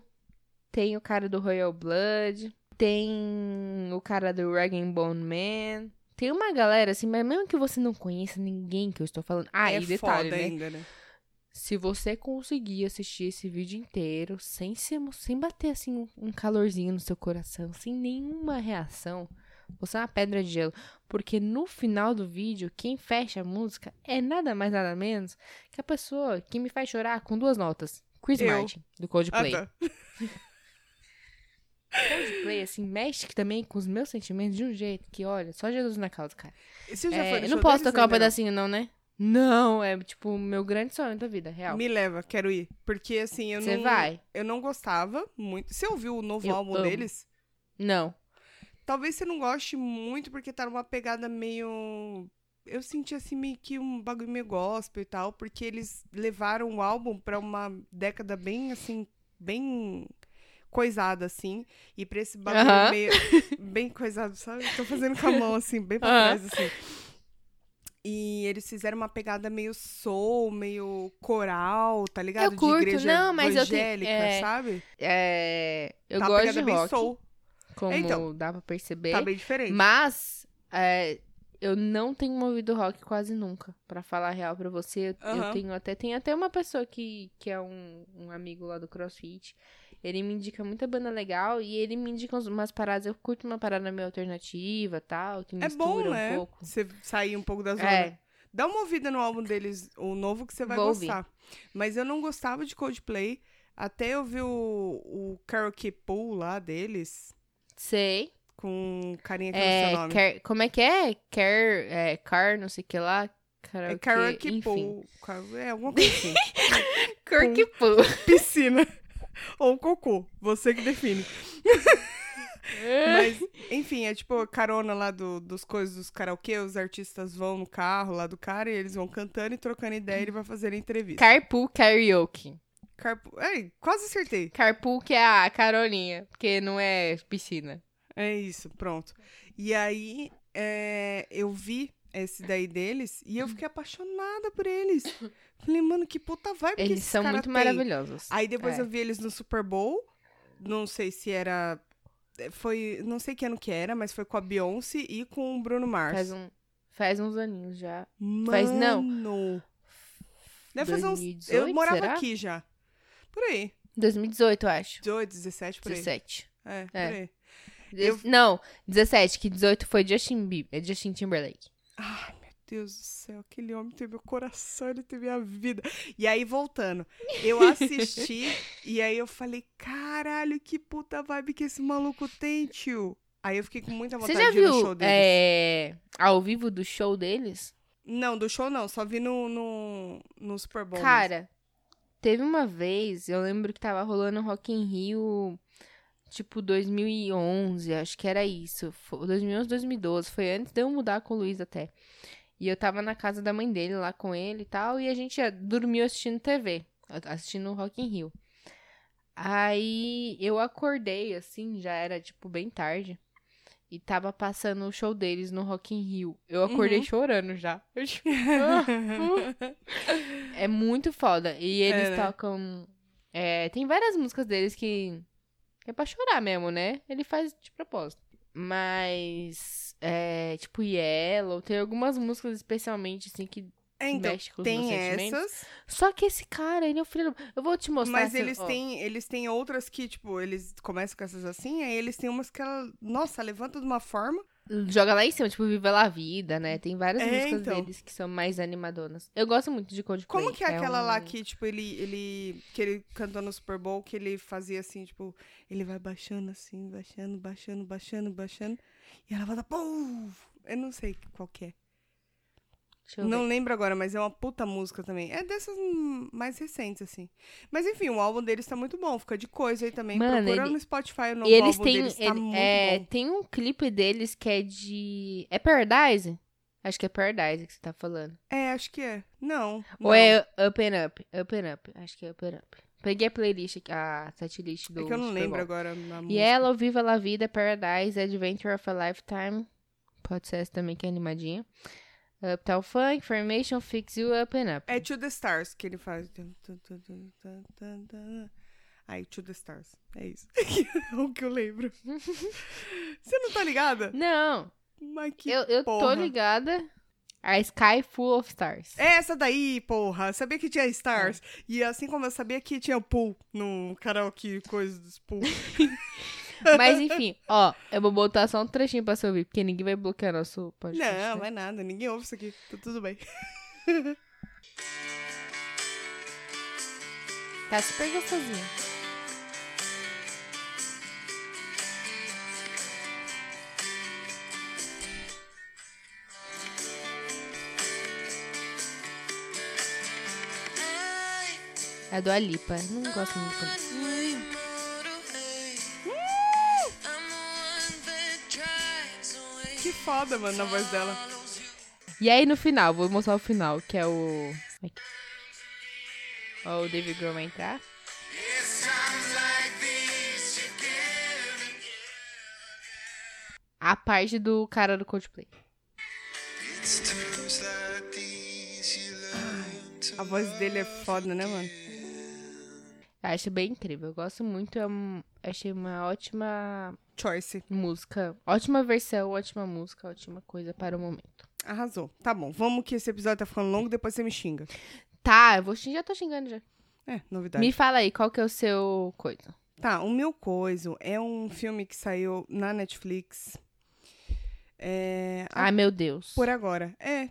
Speaker 1: tem o cara do Royal Blood, tem o cara do Rag Bone Man. Tem uma galera assim, mas mesmo que você não conheça ninguém que eu estou falando. Ah,
Speaker 2: é
Speaker 1: e detalhe, né?
Speaker 2: ainda, né?
Speaker 1: Se você conseguir assistir esse vídeo inteiro sem, se emo- sem bater assim um calorzinho no seu coração, sem nenhuma reação, você é uma pedra de gelo. Porque no final do vídeo, quem fecha a música é nada mais nada menos que a pessoa que me faz chorar com duas notas. Chris
Speaker 2: Eu.
Speaker 1: Martin, do Coldplay.
Speaker 2: Ah, tá.
Speaker 1: Coldplay, assim, mexe também com os meus sentimentos de um jeito que, olha, só Jesus na causa, cara.
Speaker 2: Você já
Speaker 1: É, eu não posso tocar um pedacinho, não, né? Não, é tipo o meu grande sonho da vida, real.
Speaker 2: Me leva, quero ir. Porque assim, eu
Speaker 1: Você
Speaker 2: não.
Speaker 1: vai?
Speaker 2: Eu não gostava muito. Você ouviu o novo
Speaker 1: Eu
Speaker 2: álbum
Speaker 1: amo.
Speaker 2: deles?
Speaker 1: Não.
Speaker 2: Talvez você não goste muito porque tá numa pegada meio. Eu senti assim meio que um bagulho meio gospel e tal, porque eles levaram o álbum pra uma década bem assim, bem coisada assim, e pra esse bagulho
Speaker 1: Aham.
Speaker 2: meio bem coisado, sabe? Tô fazendo com a mão assim, bem pra
Speaker 1: Aham.
Speaker 2: trás assim. E eles fizeram uma pegada meio soul, meio coral, tá ligado?
Speaker 1: Eu curto,
Speaker 2: de igreja
Speaker 1: não, mas eu tenho-
Speaker 2: evangélica,
Speaker 1: é,
Speaker 2: sabe?
Speaker 1: É, eu
Speaker 2: tá uma
Speaker 1: gosto
Speaker 2: pegada
Speaker 1: de rock,
Speaker 2: soul.
Speaker 1: Como
Speaker 2: É, então.
Speaker 1: dá pra perceber.
Speaker 2: Tá bem diferente.
Speaker 1: Mas é, eu não tenho ouvido rock quase nunca. Pra falar a real pra você, eu, eu
Speaker 2: Aham.
Speaker 1: tenho até tem até uma pessoa que, que é um, um amigo lá do CrossFit. Ele me indica muita banda legal e ele me indica umas paradas. Eu curto uma parada meio alternativa, tal, que
Speaker 2: É
Speaker 1: mistura
Speaker 2: bom,
Speaker 1: um
Speaker 2: né?
Speaker 1: pouco.
Speaker 2: Você sair um pouco da zona.
Speaker 1: É,
Speaker 2: Dá uma ouvida no álbum deles, o novo, que você vai
Speaker 1: Vou ouvir.
Speaker 2: gostar. Mas eu não gostava de Coldplay. Até eu vi o, o Karaoke Pool lá deles,
Speaker 1: sei.
Speaker 2: com carinha que não sei
Speaker 1: É,
Speaker 2: o nome.
Speaker 1: quer- como é que é? Quer, é, car, não sei o que lá. Karaokê,
Speaker 2: É Karaoke
Speaker 1: enfim.
Speaker 2: Pool. É alguma coisa assim.
Speaker 1: Pool.
Speaker 2: Piscina. Ou cocô. Você que define. Mas, enfim, é tipo a carona lá do, dos coisas dos karaokê. Os artistas vão no carro lá do cara e eles vão cantando e trocando ideia e ele vai fazer entrevista.
Speaker 1: Carpool karaoke.
Speaker 2: Carpo... É, quase acertei.
Speaker 1: Carpool que é a carolinha, porque não é piscina.
Speaker 2: É isso, pronto. E aí, é, eu vi esse daí deles e eu fiquei apaixonada por eles. Falei, mano, que puta vibe que
Speaker 1: Eles são muito
Speaker 2: tem.
Speaker 1: maravilhosos.
Speaker 2: Aí depois
Speaker 1: É.
Speaker 2: eu vi eles no Super Bowl. Não sei se era. Foi. Não sei que ano que era, mas foi com a Beyoncé e com o Bruno Mars.
Speaker 1: Faz, um, faz uns aninhos já.
Speaker 2: Mano,
Speaker 1: faz- não.
Speaker 2: Deve fazer uns.
Speaker 1: 2018,
Speaker 2: Eu morava
Speaker 1: será?
Speaker 2: aqui já. Por aí.
Speaker 1: 2018, eu acho.
Speaker 2: 18, 17, por aí.
Speaker 1: 17.
Speaker 2: É, por
Speaker 1: É.
Speaker 2: aí.
Speaker 1: Des- Não, 17, que 18 foi Justin Bieber, é Justin Timberlake.
Speaker 2: Ai, meu Deus do céu, aquele homem tem meu coração, ele tem minha vida. E aí, voltando, eu assisti e aí eu falei, caralho, que puta vibe que esse maluco tem, tio. Aí eu fiquei com muita
Speaker 1: Você
Speaker 2: vontade
Speaker 1: já
Speaker 2: de ir no
Speaker 1: viu
Speaker 2: show deles.
Speaker 1: é, ao vivo do show deles?
Speaker 2: Não, do show não, só vi no, no, no Super Bowl.
Speaker 1: Cara, teve uma vez, eu lembro que tava rolando Rock in Rio, tipo 2011, acho que era isso. Foi 2011, 2012, foi antes de eu mudar com o Luiz até. E eu tava na casa da mãe dele, lá com ele e tal, e a gente dormiu assistindo TV, assistindo Rock in Rio. Aí eu acordei, assim, já era, tipo, bem tarde. E tava passando o show deles no Rock in Rio. Eu acordei
Speaker 2: Uhum.
Speaker 1: chorando já. Eu, tipo, ah, ah. é muito foda. E eles
Speaker 2: É, né?
Speaker 1: tocam. é, tem várias músicas deles que é pra chorar mesmo, né? Ele faz de propósito. Mas. É, tipo, Yellow. Tem algumas músicas especialmente, assim, que
Speaker 2: então,
Speaker 1: mexe com
Speaker 2: tem essas,
Speaker 1: Só que esse cara, ele é um filho. Eu vou te mostrar.
Speaker 2: mas eles têm, eles têm outras que, tipo, eles começam com essas assim, aí eles têm umas que ela, nossa, levanta de uma forma.
Speaker 1: Joga lá em cima, tipo, Viva La Vida, né? Tem várias
Speaker 2: É,
Speaker 1: músicas
Speaker 2: então.
Speaker 1: deles que são mais animadonas. Eu gosto muito de Coldplay.
Speaker 2: Como que é aquela lá
Speaker 1: um-
Speaker 2: que, tipo, ele, ele, que ele cantou no Super Bowl, que ele fazia assim, tipo, ele vai baixando assim, baixando, baixando, baixando, baixando, e ela volta, pum! Eu não sei qual que é. Não
Speaker 1: ver.
Speaker 2: lembro agora, mas é uma puta música também. É dessas mais recentes, assim. Mas enfim, o álbum deles tá muito bom. Fica de coisa aí também.
Speaker 1: Mano,
Speaker 2: Procura
Speaker 1: ele-
Speaker 2: no Spotify o novo
Speaker 1: E eles
Speaker 2: álbum
Speaker 1: têm.
Speaker 2: deles. Tá
Speaker 1: ele- é,
Speaker 2: bom.
Speaker 1: tem um clipe deles que é de. É Paradise? Acho que é Paradise que você tá falando.
Speaker 2: É, acho que é. Não.
Speaker 1: Ou
Speaker 2: não.
Speaker 1: é Up and Up? Up and Up. Acho que é Up and Up. Peguei a playlist, a setlist do.
Speaker 2: É que eu não
Speaker 1: Super
Speaker 2: lembro
Speaker 1: Bowl.
Speaker 2: agora a música.
Speaker 1: Yellow, Viva La Vida, Paradise, Adventure of a Lifetime. Pode ser essa também que é animadinha. Uptown Funk, Formation, Fix You, Up and Up.
Speaker 2: É To The Stars que ele faz. Aí, To The Stars. É isso. é o que eu lembro. Você não tá ligada?
Speaker 1: Não,
Speaker 2: Mas que
Speaker 1: eu, eu tô ligada. A Sky Full of Stars.
Speaker 2: É essa daí, porra. Sabia que tinha Stars. E assim como eu sabia que tinha pool no karaokê, coisa dos pool.
Speaker 1: Mas enfim, ó, eu vou botar só um trechinho pra você ouvir, porque ninguém vai bloquear nosso podcast.
Speaker 2: Não,
Speaker 1: né?
Speaker 2: vai nada. Ninguém ouve isso aqui. Tá tudo bem.
Speaker 1: Tá super gostosinho. É do Alipa. Não gosto muito
Speaker 2: Que foda, mano, na voz dela.
Speaker 1: E aí no final, vou mostrar o final, que é o. Aqui. Ó, o David Grohl vai entrar. A parte do cara do Coldplay.
Speaker 2: A voz dele é foda, né, mano?
Speaker 1: Eu acho bem incrível. Eu gosto muito. É um, achei uma ótima
Speaker 2: Choice.
Speaker 1: música. Ótima versão, ótima música, ótima coisa para o momento.
Speaker 2: Arrasou. Tá bom. Vamos que esse episódio tá ficando longo, depois você me xinga.
Speaker 1: Tá, eu vou xingar, já tô xingando já.
Speaker 2: É, novidade.
Speaker 1: Me fala aí, qual que é o seu coisa?
Speaker 2: Tá, o meu coiso é um filme que saiu na Netflix. É.
Speaker 1: Ai, meu Deus.
Speaker 2: Por agora. É.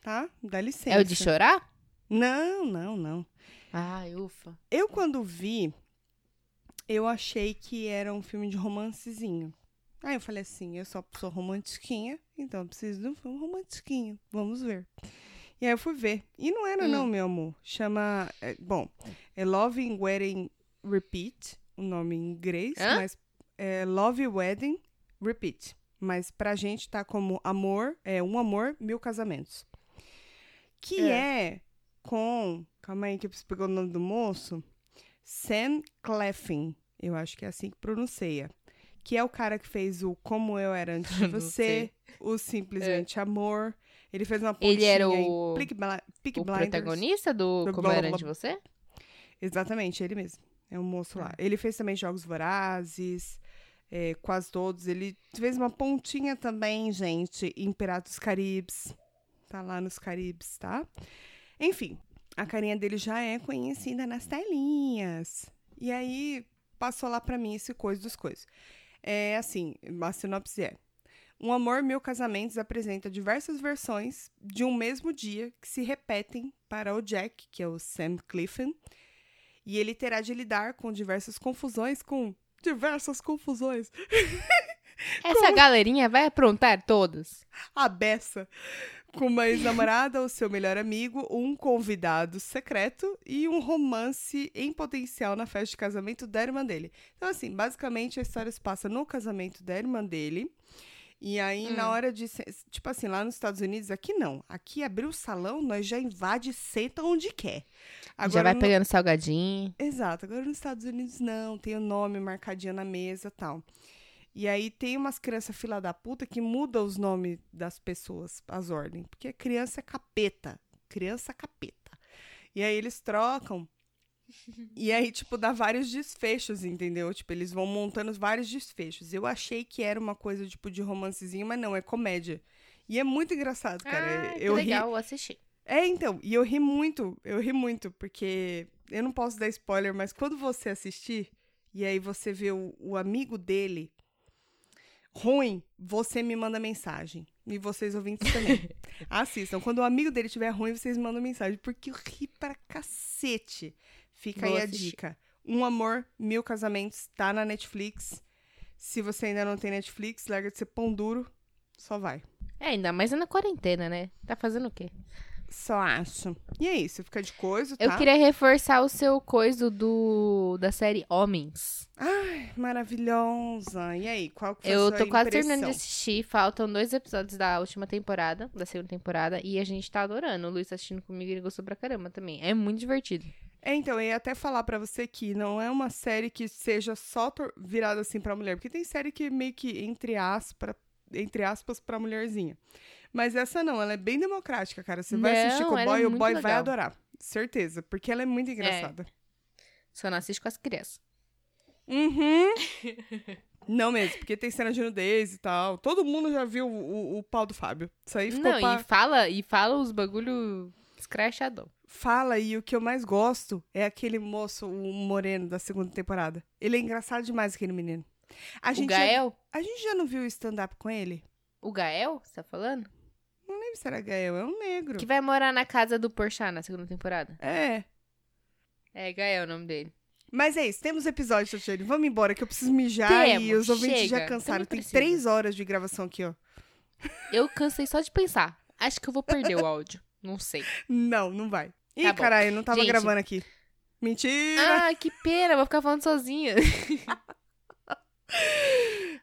Speaker 2: Tá? Dá licença.
Speaker 1: É o de chorar?
Speaker 2: Não, não, não.
Speaker 1: Ai, ufa.
Speaker 2: Eu, quando vi, eu achei que era um filme de romancezinho. Aí eu falei assim, eu só sou romantiquinha, então eu preciso de um filme romantiquinho. Vamos ver. E aí eu fui ver. E não era
Speaker 1: Hum.
Speaker 2: não, meu amor. Chama... é, bom, é Love Wedding Repeat, o nome em inglês,
Speaker 1: Hã?
Speaker 2: mas é Love Wedding Repeat. Mas pra gente tá como Amor, é Um Amor, Mil Casamentos. Que é, com... Calma aí que eu preciso pegar o nome do moço. Sam Cleffin, eu acho que é assim que pronuncia. Que é o cara que fez o Como Eu Era Antes de Você, o Simplesmente Amor. Ele fez uma
Speaker 1: Ele era
Speaker 2: pontinha
Speaker 1: o-
Speaker 2: Peaky Peaky
Speaker 1: O protagonista do Como
Speaker 2: blá,
Speaker 1: Era
Speaker 2: blá,
Speaker 1: de Você?
Speaker 2: Exatamente, ele mesmo. É um moço lá.
Speaker 1: Ah.
Speaker 2: Ele fez também Jogos Vorazes, é, quase todos. Ele fez uma pontinha também, gente, em Piratas dos Caribes. Tá lá nos Caribes, tá? Enfim, a carinha dele já é conhecida nas telinhas. E aí, passou lá pra mim esse coisa dos coisas. É assim, a sinopse é. Um Amor Mil Casamentos apresenta diversas versões de um mesmo dia que se repetem para o Jack, que é o Sam Clifton, e ele terá de lidar com diversas confusões, com diversas confusões.
Speaker 1: Essa galerinha vai aprontar todas.
Speaker 2: A beça. Com uma ex-namorada, o seu melhor amigo, um convidado secreto e um romance em potencial na festa de casamento da irmã dele. Então, assim, basicamente a história se passa no casamento da irmã dele. E aí,
Speaker 1: Hum.
Speaker 2: na hora de. Tipo assim, lá nos Estados Unidos, aqui não. Aqui abriu o salão, nós já invade senta onde quer.
Speaker 1: Já vai
Speaker 2: no-
Speaker 1: pegando salgadinho.
Speaker 2: Exato. Agora nos Estados Unidos não, tem o nome marcadinho na mesa e tal. E aí tem umas crianças fila da puta que muda os nomes das pessoas, as ordens. Porque criança é capeta. Criança capeta. E aí eles trocam. E aí, tipo, dá vários desfechos, entendeu? Tipo, eles vão montando vários desfechos. Eu achei que era uma coisa, tipo, de romancezinho, mas não, é comédia. E é muito engraçado, cara.
Speaker 1: ah, que
Speaker 2: eu ri
Speaker 1: legal, assisti.
Speaker 2: é, então, e eu ri muito, eu ri muito, porque eu não posso dar spoiler, mas quando você assistir, e aí você vê o, o amigo dele ruim, você me manda mensagem. E vocês ouvintes também. Assistam. Quando o amigo dele estiver ruim, vocês mandam mensagem, porque eu ri pra cacete. Fica
Speaker 1: Vou
Speaker 2: aí a
Speaker 1: assistir.
Speaker 2: dica. Um Amor, Mil Casamentos, tá na Netflix. Se você ainda não tem Netflix, larga de ser pão duro, só vai.
Speaker 1: É, ainda mais é na quarentena, né? Tá fazendo o quê?
Speaker 2: Só acho. E é isso, fica de coisa, tá?
Speaker 1: Eu queria reforçar o seu coisa do da série Homens.
Speaker 2: Ai, maravilhosa. E aí, qual que foi a
Speaker 1: Eu
Speaker 2: sua
Speaker 1: tô quase
Speaker 2: impressão?
Speaker 1: terminando de assistir. Faltam dois episódios da última temporada, da segunda temporada, e a gente tá adorando. O Luiz tá assistindo comigo e ele gostou pra caramba também. É muito divertido.
Speaker 2: É, então, eu ia até falar pra você que não é uma série que seja só virada assim pra mulher, porque tem série que meio que entre aspas, entre aspas pra mulherzinha. Mas essa não, ela é bem democrática, cara. Você vai assistir com o
Speaker 1: ela
Speaker 2: boy,
Speaker 1: é
Speaker 2: o boy vai
Speaker 1: legal.
Speaker 2: adorar. Certeza, porque ela é muito engraçada.
Speaker 1: Só não assiste com as crianças.
Speaker 2: Uhum. não mesmo, porque tem cena de nudez e tal. Todo mundo já viu o, o- o pau do Fábio. Isso aí ficou
Speaker 1: Não,
Speaker 2: pra...
Speaker 1: e fala, e fala os bagulho escrachadão.
Speaker 2: Fala, e o que eu mais gosto é aquele moço, o moreno da segunda temporada. Ele é engraçado demais, aquele menino. A
Speaker 1: O
Speaker 2: gente, já,
Speaker 1: Gael?
Speaker 2: a gente já não viu o stand-up com ele?
Speaker 1: O Gael, você tá falando?
Speaker 2: Não lembro se era Gael, é um negro.
Speaker 1: Que vai morar na casa do Porchat na segunda temporada.
Speaker 2: É.
Speaker 1: É, Gael é o nome dele.
Speaker 2: Mas é isso, temos episódio, Tatiane. Vamos embora, que eu preciso mijar
Speaker 1: Temos,
Speaker 2: e os ouvintes já
Speaker 1: chega.
Speaker 2: cansaram.
Speaker 1: Também
Speaker 2: Tem
Speaker 1: precisa.
Speaker 2: três horas de gravação aqui, ó.
Speaker 1: Eu cansei só de pensar. Acho que eu vou perder o áudio. Não sei.
Speaker 2: Não, não vai. Ih,
Speaker 1: Tá
Speaker 2: caralho, eu não tava
Speaker 1: Gente.
Speaker 2: gravando aqui. Mentira!
Speaker 1: Ah, que pena, vou ficar falando sozinha.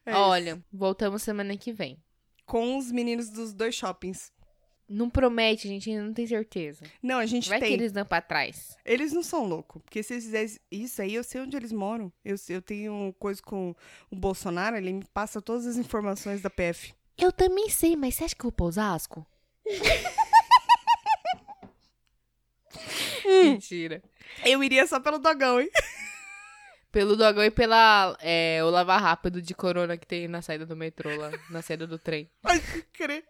Speaker 2: É.
Speaker 1: Olha, voltamos semana que vem.
Speaker 2: Com os meninos dos dois shoppings.
Speaker 1: Não promete, gente, ainda não tem certeza.
Speaker 2: Não, a gente
Speaker 1: Vai
Speaker 2: tem.
Speaker 1: que eles dão pra trás.
Speaker 2: Eles não são loucos. Porque se eles fizessem isso aí, eu sei onde eles moram. Eu, eu tenho coisa com o Bolsonaro, ele me passa todas as informações da PF.
Speaker 1: Eu também sei, mas você acha que eu vou pra Osasco? Mentira.
Speaker 2: Eu iria só pelo dogão, hein?
Speaker 1: Pelo dogão e pela é, o lava rápido de corona que tem na saída do metrô lá, na saída do trem.
Speaker 2: Ai, crer.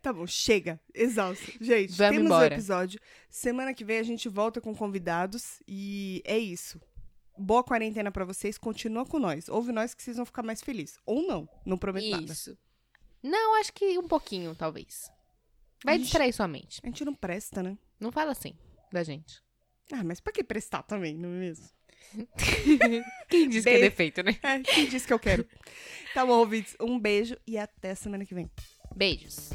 Speaker 2: Tá bom, chega. Exausto. Gente,
Speaker 1: Vamos
Speaker 2: temos o
Speaker 1: embora.
Speaker 2: episódio. Semana que vem a gente volta com convidados. E é isso. Boa quarentena pra vocês. Continua com nós. Ouve nós que vocês vão ficar mais felizes. Ou não. Não prometo nada.
Speaker 1: Isso. Não, acho que um pouquinho, talvez. Vai
Speaker 2: Ixi.
Speaker 1: distrair sua mente.
Speaker 2: A gente não presta, né?
Speaker 1: Não fala assim da gente.
Speaker 2: Ah, mas pra que prestar também, não é mesmo?
Speaker 1: Quem diz que é defeito, né?
Speaker 2: É, quem disse que eu quero? Tá bom, ouvintes. Um beijo e até semana que vem.
Speaker 1: Beijos.